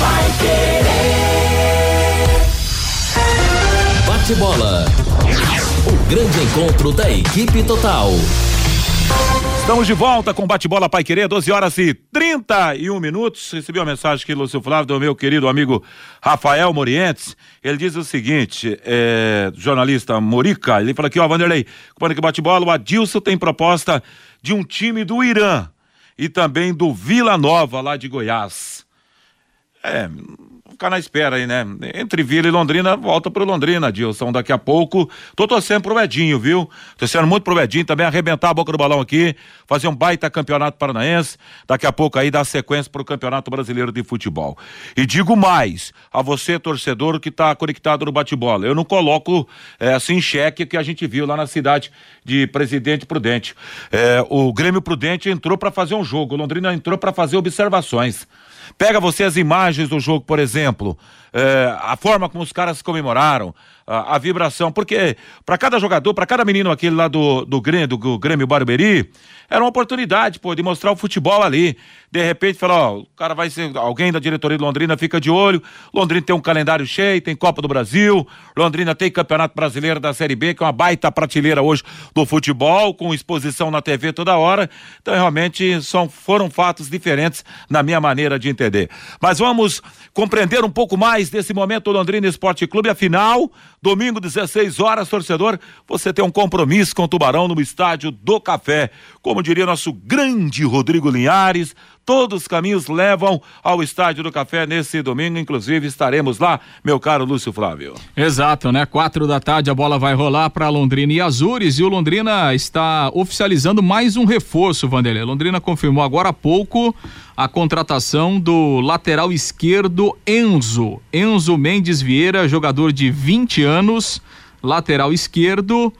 Vai querer. Bate bola. O grande encontro da equipe total. Estamos de volta com bate-bola Pai Querer, 12 horas e 31 minutos. Recebi uma mensagem aqui, Lúcio Flávio, do meu querido amigo Rafael Morientes. Ele diz o seguinte: é, jornalista Morica, ele fala aqui, ó, Vanderlei, comando que bate-bola, o Adilson tem proposta de um time do Irã e também do Vila Nova, lá de Goiás. É, ficar na espera aí, né? Entre Vila e Londrina, volta pro Londrina, Dilson, daqui a pouco. Tô torcendo pro Edinho, viu? Torcendo muito pro Edinho também, arrebentar a boca do balão aqui, fazer um baita campeonato paranaense, daqui a pouco aí dar sequência pro Campeonato Brasileiro de Futebol. E digo mais, a você, torcedor, que tá conectado no bate-bola, eu não coloco é, assim em xeque que a gente viu lá na cidade de Presidente Prudente. É, o Grêmio Prudente entrou para fazer um jogo, o Londrina entrou para fazer observações. Pega você as imagens do jogo, por exemplo, é, a forma como os caras comemoraram, a, a vibração, porque para cada jogador, para cada menino aquele lá do, do, Grêmio, do, Grêmio Barberi, era uma oportunidade, pô, de mostrar o futebol ali. De repente, falar, ó, o cara vai ser, alguém da diretoria de Londrina fica de olho, Londrina tem um calendário cheio, tem Copa do Brasil, Londrina tem Campeonato Brasileiro da Série B, que é uma baita prateleira hoje do futebol, com exposição na TV toda hora. Então, realmente, são, foram fatos diferentes na minha maneira de entender. Mas vamos compreender um pouco mais desse momento Londrina Esporte Clube, afinal, domingo 16 horas, torcedor, você tem um compromisso com o Tubarão no estádio do Café. Como diria nosso grande Rodrigo Linhares, Todos os caminhos levam ao Estádio do Café nesse domingo, inclusive estaremos lá, meu caro Lúcio Flávio. Exato, né? Quatro da tarde a bola vai rolar para Londrina e Azures e o Londrina está oficializando mais um reforço, Vanderlei. Londrina confirmou agora há pouco a contratação do lateral esquerdo Enzo. Enzo Mendes Vieira, jogador de 20 anos, lateral esquerdo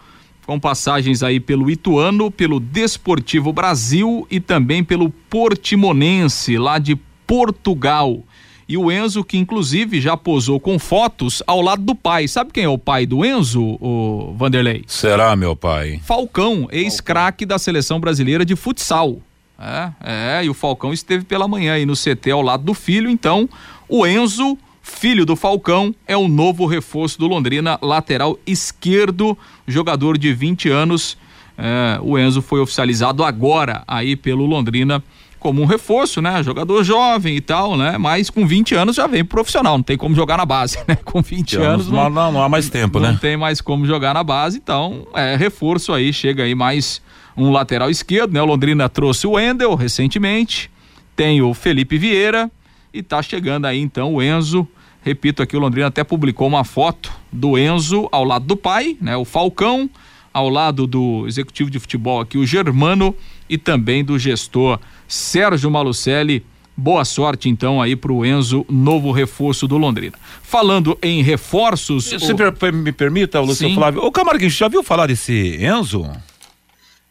com passagens aí pelo Ituano, pelo Desportivo Brasil e também pelo Portimonense, lá de Portugal. E o Enzo, que inclusive já posou com fotos ao lado do pai. Sabe quem é o pai do Enzo, o Vanderlei? Será, meu pai? Falcão, ex-craque da seleção brasileira de futsal. É, é, e o Falcão esteve pela manhã aí no CT ao lado do filho, então o Enzo filho do Falcão, é o novo reforço do Londrina, lateral esquerdo, jogador de 20 anos. É, o Enzo foi oficializado agora aí pelo Londrina como um reforço, né? Jogador jovem e tal, né? Mas com 20 anos já vem profissional, não tem como jogar na base, né? Com 20 anos não, não, não, há mais tempo, não né? Não tem mais como jogar na base, então é reforço aí, chega aí mais um lateral esquerdo, né? O Londrina trouxe o Wendel recentemente, tem o Felipe Vieira, e tá chegando aí então o Enzo. Repito aqui, o Londrina até publicou uma foto do Enzo ao lado do pai, né? O Falcão, ao lado do executivo de futebol aqui, o Germano, e também do gestor Sérgio Malucelli. Boa sorte então aí pro Enzo, novo reforço do Londrina. Falando em reforços. Se o... me permita, Lúcio Flávio. Ô Camarguinho, já viu falar desse Enzo?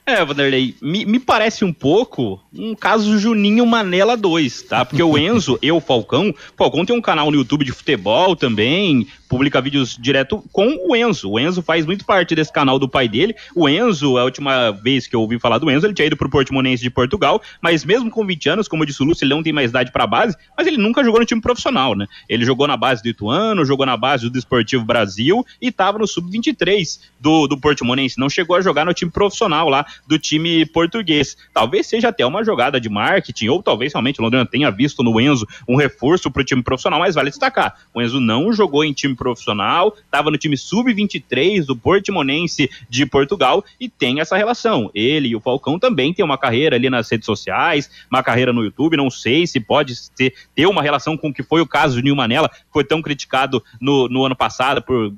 É, Vanderlei, me, me, parece um pouco um caso Juninho Manela 2, tá? Porque o Enzo e o Falcão, Falcão tem um canal no YouTube de futebol também, publica vídeos direto com o Enzo. O Enzo faz muito parte desse canal do pai dele. O Enzo, a última vez que eu ouvi falar do Enzo, ele tinha ido pro Portimonense de Portugal, mas mesmo com 20 anos, como eu disse o Lúcio, ele não tem mais idade para base, mas ele nunca jogou no time profissional, né? Ele jogou na base do Ituano, jogou na base do Desportivo Brasil e tava no sub-23 do, do Portimonense. Não chegou a jogar no time profissional lá do time português. Talvez seja até uma jogada de marketing, ou talvez realmente o Londrina tenha visto no Enzo um reforço pro time profissional, mas vale destacar, o Enzo não jogou em time profissional, estava no time sub-23 do Portimonense de Portugal e tem essa relação. Ele e o Falcão também têm uma carreira ali nas redes sociais, uma carreira no YouTube. Não sei se pode ter, ter uma relação com o que foi o caso de Nil Manela, que foi tão criticado no, no ano passado por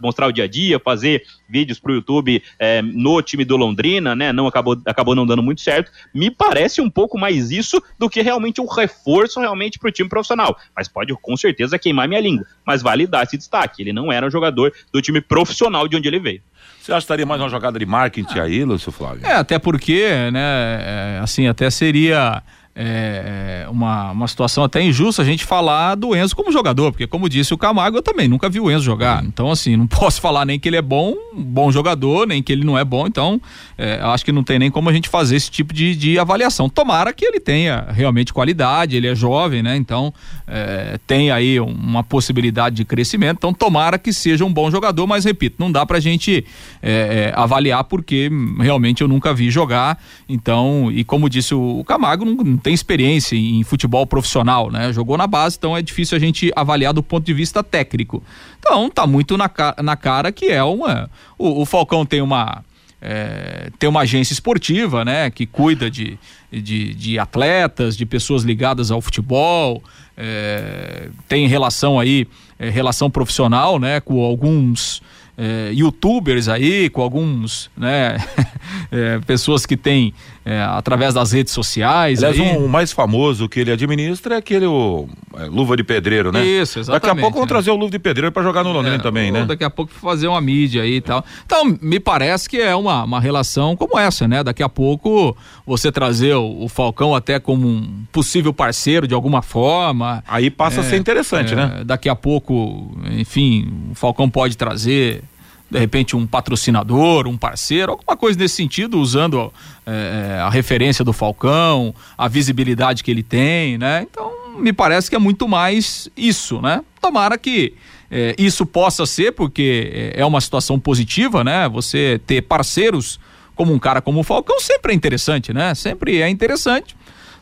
mostrar o dia a dia, fazer vídeos para o YouTube é, no time do Londrina, né? Não acabou, acabou não dando muito certo. Me parece um pouco mais isso do que realmente um reforço realmente para o time profissional. Mas pode com certeza queimar minha língua. Mas vale dar esse destaque. Ele não era um jogador do time profissional de onde ele veio. Você acha que estaria mais uma jogada de marketing aí, Lúcio Flávio? É, até porque, né, é, assim, até seria é, é, uma, uma situação até injusta a gente falar do Enzo como jogador, porque como disse o Camargo, eu também nunca vi o Enzo jogar. Então, assim, não posso falar nem que ele é bom, bom jogador, nem que ele não é bom. Então, é, acho que não tem nem como a gente fazer esse tipo de, de avaliação. Tomara que ele tenha realmente qualidade, ele é jovem, né? Então, é, tem aí uma possibilidade de crescimento. Então, tomara que seja um bom jogador, mas repito, não dá pra gente é, é, avaliar porque realmente eu nunca vi jogar. Então, e como disse o, o Camargo, não, não tem experiência em futebol profissional, né? Jogou na base, então é difícil a gente avaliar do ponto de vista técnico. Então, tá muito na, na cara que é uma. O, o Falcão tem uma. É, tem uma agência esportiva, né, que cuida de, de, de atletas, de pessoas ligadas ao futebol, é, tem relação aí, é, relação profissional, né, com alguns é, youtubers aí, com alguns, né, é, pessoas que têm é, através das redes sociais. Aliás, aí. um mais famoso que ele administra é aquele o, é, Luva de Pedreiro, né? Isso, exatamente. Daqui a pouco vão né? trazer o Luva de Pedreiro para jogar no Londrina é, também, né? Daqui a pouco fazer uma mídia aí e tal. Então, me parece que é uma, uma relação como essa, né? Daqui a pouco você trazer o, o Falcão até como um possível parceiro de alguma forma. Aí passa a ser interessante, né? Daqui a pouco, enfim, o Falcão pode trazer de repente um patrocinador, um parceiro, alguma coisa nesse sentido, usando é, a referência do Falcão, a visibilidade que ele tem, né? Então, me parece que é muito mais isso, né? Tomara que é, isso possa ser, porque é uma situação positiva, né? Você ter parceiros como um cara como o Falcão sempre é interessante, né? Sempre é interessante.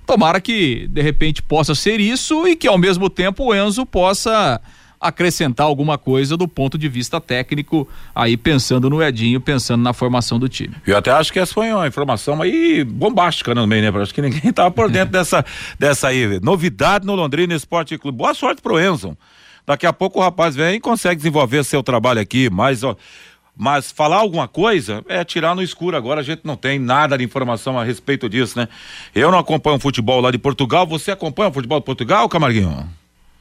Tomara que de repente possa ser isso e que ao mesmo tempo o Enzo possa acrescentar alguma coisa do ponto de vista técnico, aí pensando no Edinho, pensando na formação do time. Eu até acho que essa foi uma informação aí bombástica também, né? Acho que ninguém estava por dentro dessa, dessa aí. Novidade no Londrina Esporte Clube. Boa sorte pro Enzo. Daqui a pouco o rapaz vem e consegue desenvolver seu trabalho aqui, mas ó, mas falar alguma coisa é tirar no escuro. Agora a gente não tem nada de informação a respeito disso, né? Eu não acompanho o futebol lá de Portugal. Você acompanha o futebol de Portugal, Camarguinho?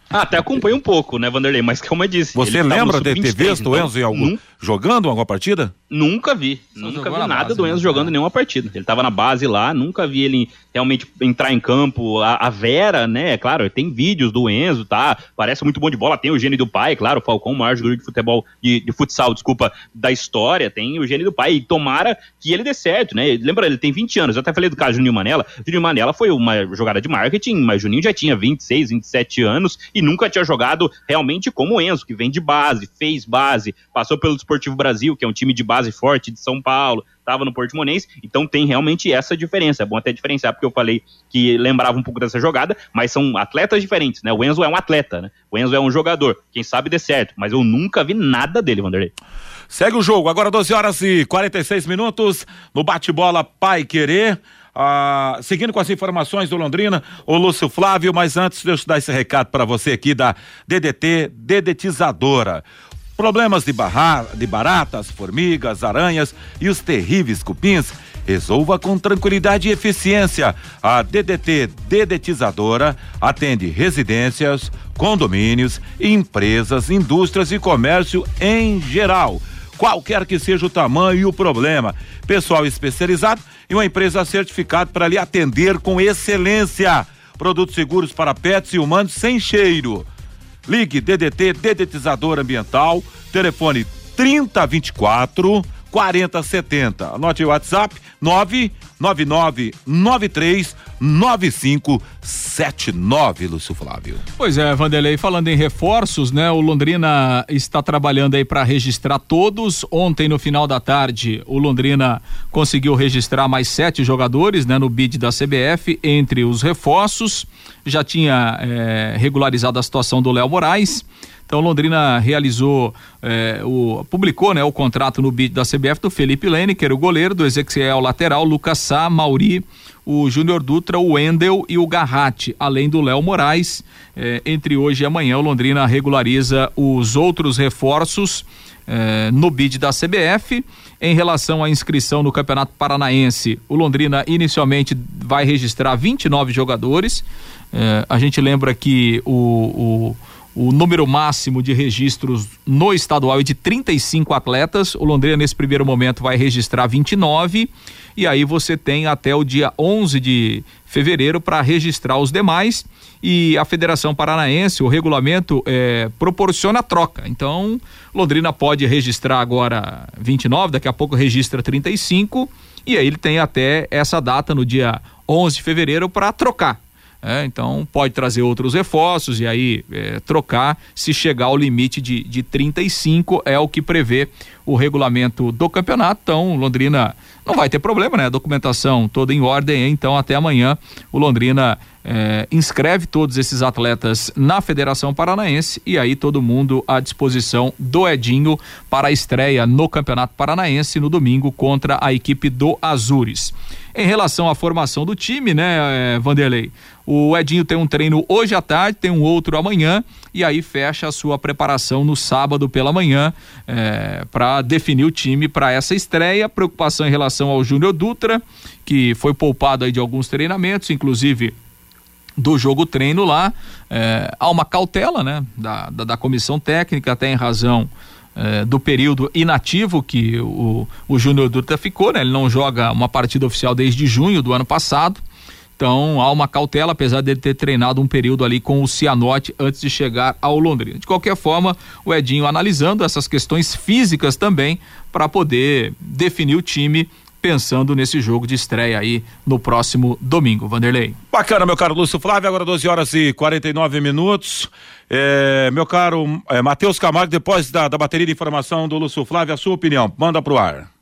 Ah, até acompanha um pouco, né, Vanderlei? Mas como eu disse. Você lembra de ter visto o Enzo em algum, num... jogando alguma partida? Nunca vi. Só nunca vi nada base, do Enzo né? jogando nenhuma partida. Ele tava na base lá, nunca vi ele realmente entrar em campo. A, a Vera, né? É claro, tem vídeos do Enzo, tá? Parece muito bom de bola. Tem o gênio do pai, claro, o Falcão, o maior jogador de futebol, de, de futsal, desculpa, da história. Tem o gênio do pai. E tomara que ele dê certo, né? Lembra, ele tem 20 anos. Eu até falei do caso Juninho Manela. Juninho Manela foi uma jogada de marketing, mas Juninho já tinha 26, 27 anos e nunca tinha jogado realmente como o Enzo, que vem de base, fez base, passou pelo Desportivo Brasil, que é um time de base forte de São Paulo, estava no Portimonense, então tem realmente essa diferença. É bom até diferenciar, porque eu falei que lembrava um pouco dessa jogada, mas são atletas diferentes, né? O Enzo é um atleta, né? O Enzo é um jogador. Quem sabe dê certo, mas eu nunca vi nada dele, Vanderlei. Segue o jogo, agora 12 horas e 46 minutos no bate-bola Pai Querer. Ah, seguindo com as informações do Londrina, o Lúcio Flávio, mas antes deixa eu dar esse recado para você aqui da DDT Dedetizadora. Problemas de, barra, de baratas, formigas, aranhas e os terríveis cupins, resolva com tranquilidade e eficiência. A DDT Dedetizadora atende residências, condomínios, empresas, indústrias e comércio em geral qualquer que seja o tamanho e o problema. Pessoal especializado e uma empresa certificada para lhe atender com excelência. Produtos seguros para pets e humanos sem cheiro. Ligue DDT Dedetizador Ambiental, telefone 3024 4070. Anote o WhatsApp 99993 9579, Lúcio Flávio. Pois é, Vanderlei, falando em reforços, né? O Londrina está trabalhando aí para registrar todos. Ontem, no final da tarde, o Londrina conseguiu registrar mais sete jogadores, né? No bid da CBF, entre os reforços. Já tinha é, regularizado a situação do Léo Moraes. Então Londrina realizou, eh, o, publicou né, o contrato no bid da CBF do Felipe era o goleiro, do Ezequiel lateral, Lucas Sá, Mauri, o Júnior Dutra, o Wendel e o Garratti, além do Léo Moraes. Eh, entre hoje e amanhã, o Londrina regulariza os outros reforços eh, no bid da CBF. Em relação à inscrição no Campeonato Paranaense, o Londrina inicialmente vai registrar 29 jogadores. a gente lembra que o, o o número máximo de registros no estadual é de 35 atletas. O Londrina, nesse primeiro momento, vai registrar 29. E aí você tem até o dia 11 de fevereiro para registrar os demais. E a Federação Paranaense, o regulamento é, proporciona troca. Então, Londrina pode registrar agora 29, daqui a pouco registra 35. E aí ele tem até essa data, no dia 11 de fevereiro, para trocar. É, então pode trazer outros reforços e aí é, trocar se chegar ao limite de, de 35 é o que prevê o regulamento do campeonato. Então, Londrina não vai ter problema, né? A documentação toda em ordem, então até amanhã o Londrina é, inscreve todos esses atletas na Federação Paranaense e aí todo mundo à disposição do Edinho para a estreia no Campeonato Paranaense no domingo contra a equipe do Azures. Em relação à formação do time, né, Vanderlei? O Edinho tem um treino hoje à tarde, tem um outro amanhã e aí fecha a sua preparação no sábado pela manhã é, para definir o time para essa estreia. Preocupação em relação ao Júnior Dutra, que foi poupado aí de alguns treinamentos, inclusive do jogo treino lá. É, há uma cautela, né, da, da, da comissão técnica, até em razão é, do período inativo que o, o Júnior Dutra ficou, né? Ele não joga uma partida oficial desde junho do ano passado. Então há uma cautela, apesar dele ter treinado um período ali com o Cianorte antes de chegar ao Londrina. De qualquer forma, o Edinho analisando essas questões físicas também para poder definir o time pensando nesse jogo de estreia aí no próximo domingo. Vanderlei. Bacana, meu caro Lúcio Flávio, agora 12 horas e 49 minutos. É, meu caro é, Matheus Camargo, depois da, da bateria de informação do Lúcio Flávio, a sua opinião, manda pro ar.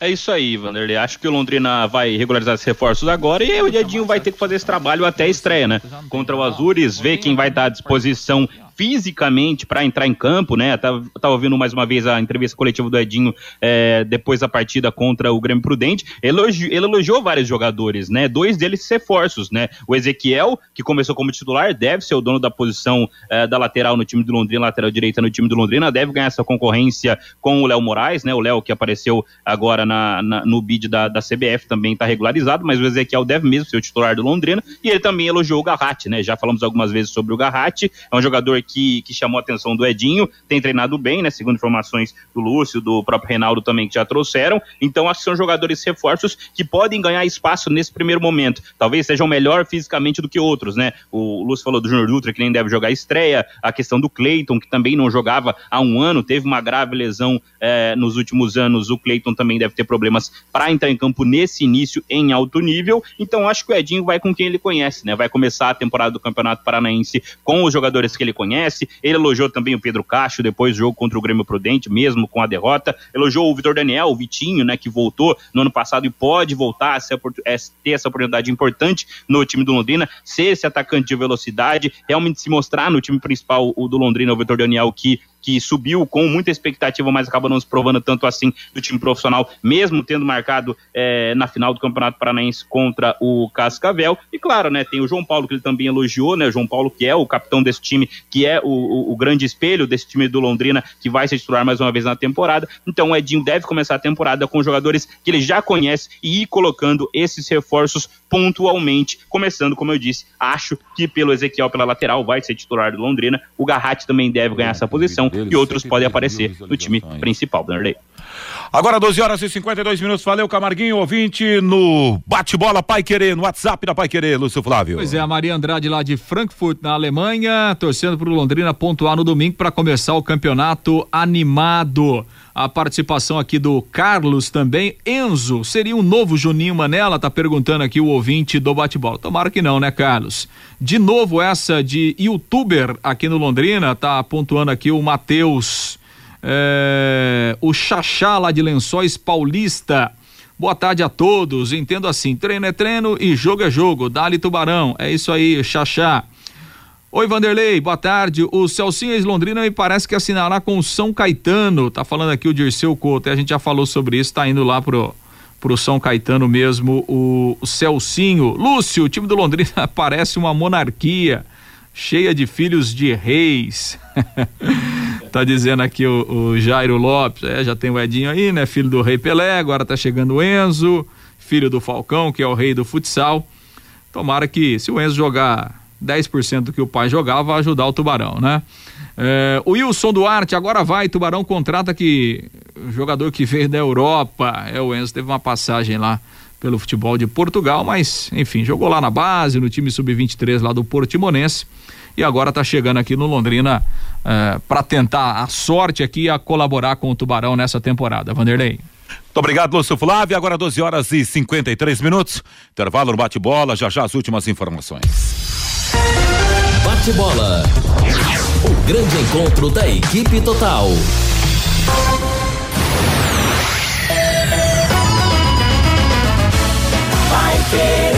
É isso aí, Vanderlei. Acho que o Londrina vai regularizar esses reforços agora e o Dedinho vai ter que fazer esse trabalho até a estreia, né? Contra o Azures, ver quem vai estar à disposição fisicamente para entrar em campo, né? Tava, tava ouvindo mais uma vez a entrevista coletiva do Edinho é, depois da partida contra o Grêmio Prudente. Elogi, ele elogiou vários jogadores, né? Dois deles reforços, né? O Ezequiel, que começou como titular, deve ser o dono da posição é, da lateral no time do Londrina, lateral direita no time do Londrina, deve ganhar essa concorrência com o Léo Moraes, né? O Léo que apareceu agora na, na no bid da, da CBF também está regularizado, mas o Ezequiel deve mesmo ser o titular do Londrina. E ele também elogiou o Garratti, né? Já falamos algumas vezes sobre o Garratti, é um jogador que, que chamou a atenção do Edinho, tem treinado bem, né? Segundo informações do Lúcio, do próprio Reinaldo também que já trouxeram. Então, acho que são jogadores reforços que podem ganhar espaço nesse primeiro momento. Talvez sejam melhor fisicamente do que outros, né? O Lúcio falou do Júnior Dutra, que nem deve jogar estreia, a questão do Cleiton, que também não jogava há um ano, teve uma grave lesão eh, nos últimos anos. O Cleiton também deve ter problemas para entrar em campo nesse início em alto nível. Então, acho que o Edinho vai com quem ele conhece, né? Vai começar a temporada do Campeonato Paranaense com os jogadores que ele conhece, ele elogiou também o Pedro Cacho depois do jogo contra o Grêmio Prudente, mesmo com a derrota. Elogiou o Vitor Daniel, o Vitinho, né, que voltou no ano passado e pode voltar a é, ter essa oportunidade importante no time do Londrina, ser esse atacante de velocidade, realmente se mostrar no time principal, o do Londrina, o Vitor Daniel, que que subiu com muita expectativa, mas acaba não se provando tanto assim do time profissional, mesmo tendo marcado é, na final do Campeonato Paranaense contra o Cascavel. E claro, né, tem o João Paulo que ele também elogiou, né, o João Paulo que é o capitão desse time, que é o, o, o, grande espelho desse time do Londrina, que vai se titular mais uma vez na temporada. Então o Edinho deve começar a temporada com jogadores que ele já conhece e ir colocando esses reforços pontualmente, começando, como eu disse, acho que pelo Ezequiel pela lateral vai ser titular do Londrina, o Garratti também deve ganhar essa posição e outros podem aparecer no time principal, Vanderlei. Agora 12 horas e 52 minutos. Valeu, Camarguinho, ouvinte no Bate-Bola Pai Querer, no WhatsApp da Pai Querer, Lúcio Flávio. Pois é, a Maria Andrade lá de Frankfurt, na Alemanha, torcendo para o Londrina pontuar no domingo para começar o campeonato animado. A participação aqui do Carlos também. Enzo, seria um novo Juninho Manela? Tá perguntando aqui o ouvinte do bate-bola. Tomara que não, né, Carlos? De novo, essa de youtuber aqui no Londrina, tá pontuando aqui o Matheus é, o Xaxá lá de Lençóis Paulista. Boa tarde a todos. Entendo assim: treino é treino e jogo é jogo. Dali Tubarão. É isso aí, Xaxá. Oi, Vanderlei, boa tarde. O Celcinho ex-Londrina me parece que assinará com o São Caetano. Tá falando aqui o Dirceu Couto. A gente já falou sobre isso, tá indo lá pro, pro São Caetano mesmo, o, o Celcinho. Lúcio, o time do Londrina parece uma monarquia, cheia de filhos de reis. Tá dizendo aqui o, o, Jairo Lopes, é, já tem o Edinho aí, né? Filho do Rei Pelé, agora tá chegando o Enzo, filho do Falcão, que é o rei do futsal. Tomara que, se o Enzo jogar 10% do que o pai jogava, vai ajudar o Tubarão, né? É, o Wilson Duarte, agora vai, Tubarão contrata que jogador que veio da Europa, é o Enzo, teve uma passagem lá pelo futebol de Portugal, mas enfim, jogou lá na base, no time sub-23 lá do Portimonense e agora está chegando aqui no Londrina é, para tentar a sorte aqui a colaborar com o Tubarão nessa temporada. Vanderlei. Muito obrigado, Lúcio Flávio. Agora 12 horas e 53 minutos. Intervalo no bate-bola, já já as últimas informações. Bate-bola. O grande encontro da equipe total. Vai querer.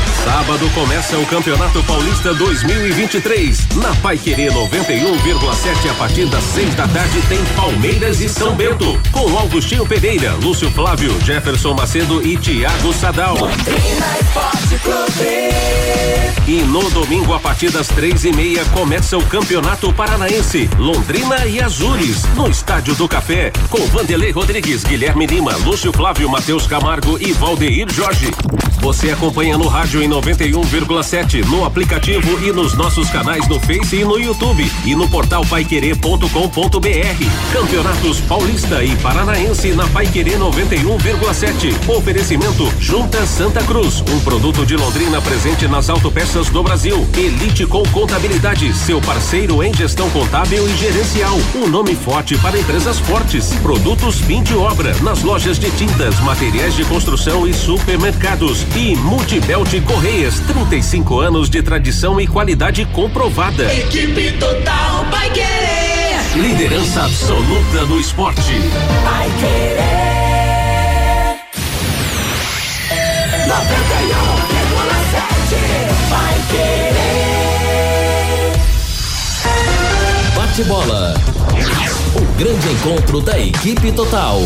Sábado começa o Campeonato Paulista 2023. Na Pai Querer 91,7 a partir das 6 da tarde tem Palmeiras e São Bento. Com Augustinho Pereira, Lúcio Flávio, Jefferson Macedo e Thiago Sadal. E no domingo, a partir das três e meia, começa o Campeonato Paranaense. Londrina e Azures, no Estádio do Café, com Vanderlei Rodrigues, Guilherme Lima, Lúcio Flávio, Matheus Camargo e Valdeir Jorge. Você acompanha no rádio em 91,7, no aplicativo e nos nossos canais no Face e no YouTube e no portal paiquerê.com.br. Campeonatos Paulista e Paranaense na Paiquerê 91,7. Oferecimento Junta Santa Cruz, um produto de Londrina presente nas autopeças do Brasil. Elite com Contabilidade, seu parceiro em gestão contábil e gerencial. Um nome forte para empresas fortes. Produtos fim de obra nas lojas de tintas, materiais de construção e supermercados. E Multibelt Correias, 35 anos de tradição e qualidade comprovada. Equipe total vai querer. Liderança absoluta no esporte. Vai querer. 91,7 vai querer. Bate-bola. O grande encontro da equipe total.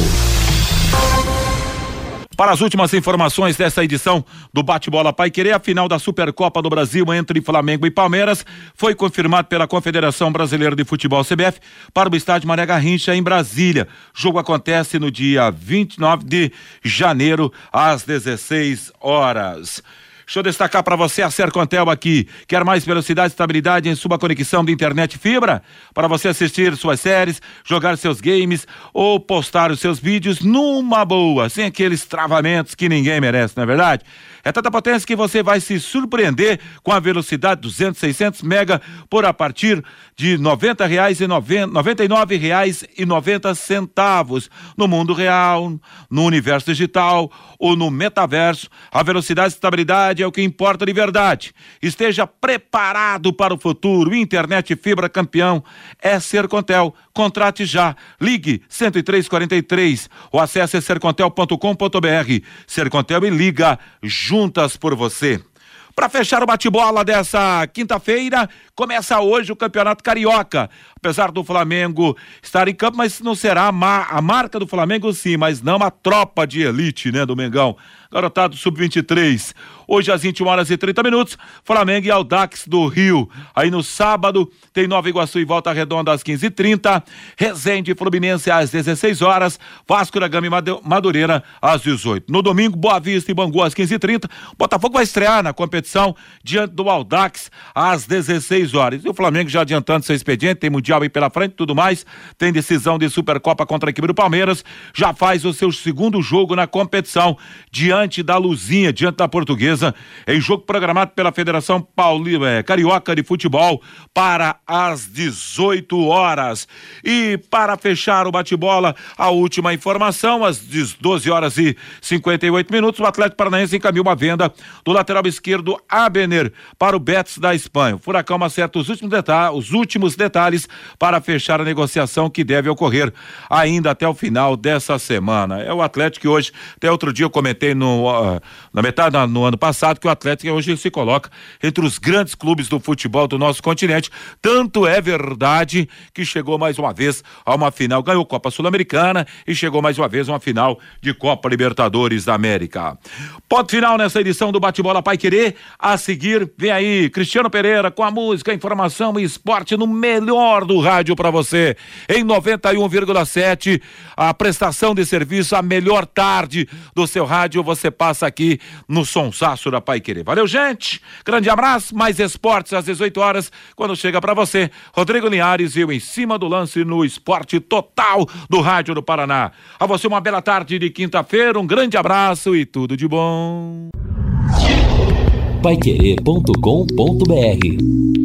Para as últimas informações dessa edição do Bate-Bola Pai Querer, a final da Supercopa do Brasil entre Flamengo e Palmeiras foi confirmado pela Confederação Brasileira de Futebol CBF para o estádio Maria Garrincha em Brasília. O jogo acontece no dia 29 de janeiro às 16 horas. Deixa eu destacar para você a Sercontel aqui. Quer mais velocidade e estabilidade em sua conexão de internet fibra? Para você assistir suas séries, jogar seus games ou postar os seus vídeos numa boa, sem aqueles travamentos que ninguém merece, não é verdade? É tanta potência que você vai se surpreender com a velocidade 200, 600 mega por a partir de e nove reais e noventa centavos. No mundo real, no universo digital ou no metaverso, a velocidade e estabilidade é o que importa de verdade. Esteja preparado para o futuro. Internet fibra campeão é Sercontel. Contrate já. Ligue 10343 ou acesse sercontel.com.br. Sercontel e liga juntas por você. Para fechar o bate-bola dessa quinta-feira, começa hoje o Campeonato Carioca. Apesar do Flamengo estar em campo, mas não será a, mar a marca do Flamengo, sim, mas não a tropa de elite, né, do Mengão. Garotado sub-23. Hoje às 21 horas e 30 minutos, Flamengo e Aldax do Rio. Aí no sábado tem Nova Iguaçu e Volta Redonda às 15h30, Resende e Fluminense às 16 horas, Vasco da Gama e Madureira às 18. No domingo, Boa Vista e Bangu às 15h30. Botafogo vai estrear na competição diante do Aldax às 16 16 horas. E o Flamengo já adiantando seu expediente, tem Mundial aí pela frente tudo mais, tem decisão de Supercopa contra a equipe do Palmeiras, já faz o seu segundo jogo na competição, diante da Luzinha, diante da Portuguesa, em jogo programado pela Federação Pauli, eh, Carioca de Futebol para as 18 horas. E para fechar o bate-bola, a última informação, às 12 horas e 58 minutos, o Atlético Paranaense encaminhou uma venda do lateral esquerdo Abener para o Betis da Espanha. O Furacão acerta os últimos, os últimos detalhes para fechar a negociação que deve ocorrer ainda até o final dessa semana. É o Atlético que hoje, até outro dia eu comentei no, uh, na metade no ano passado que o Atlético hoje se coloca entre os grandes clubes do futebol do nosso continente. Tanto é verdade que chegou mais uma vez a uma final, ganhou Copa Sul-Americana e chegou mais uma vez a uma final de Copa Libertadores da América. Ponto final nessa edição do Bate-Bola Pai Querer. A seguir, vem aí Cristiano Pereira com a música, informação e esporte no melhor do rádio para você. Em 91,7, a prestação de serviço, a melhor tarde do seu rádio, você passa aqui no Sonsaço da Pai Querer. Valeu, gente. Grande abraço. Mais esportes às 18 horas, quando chega para você. Rodrigo Linhares e eu em cima do lance no esporte total do Rádio do Paraná. A você uma bela tarde de quinta-feira, um grande abraço e tudo de bom. Paiquerê.com.br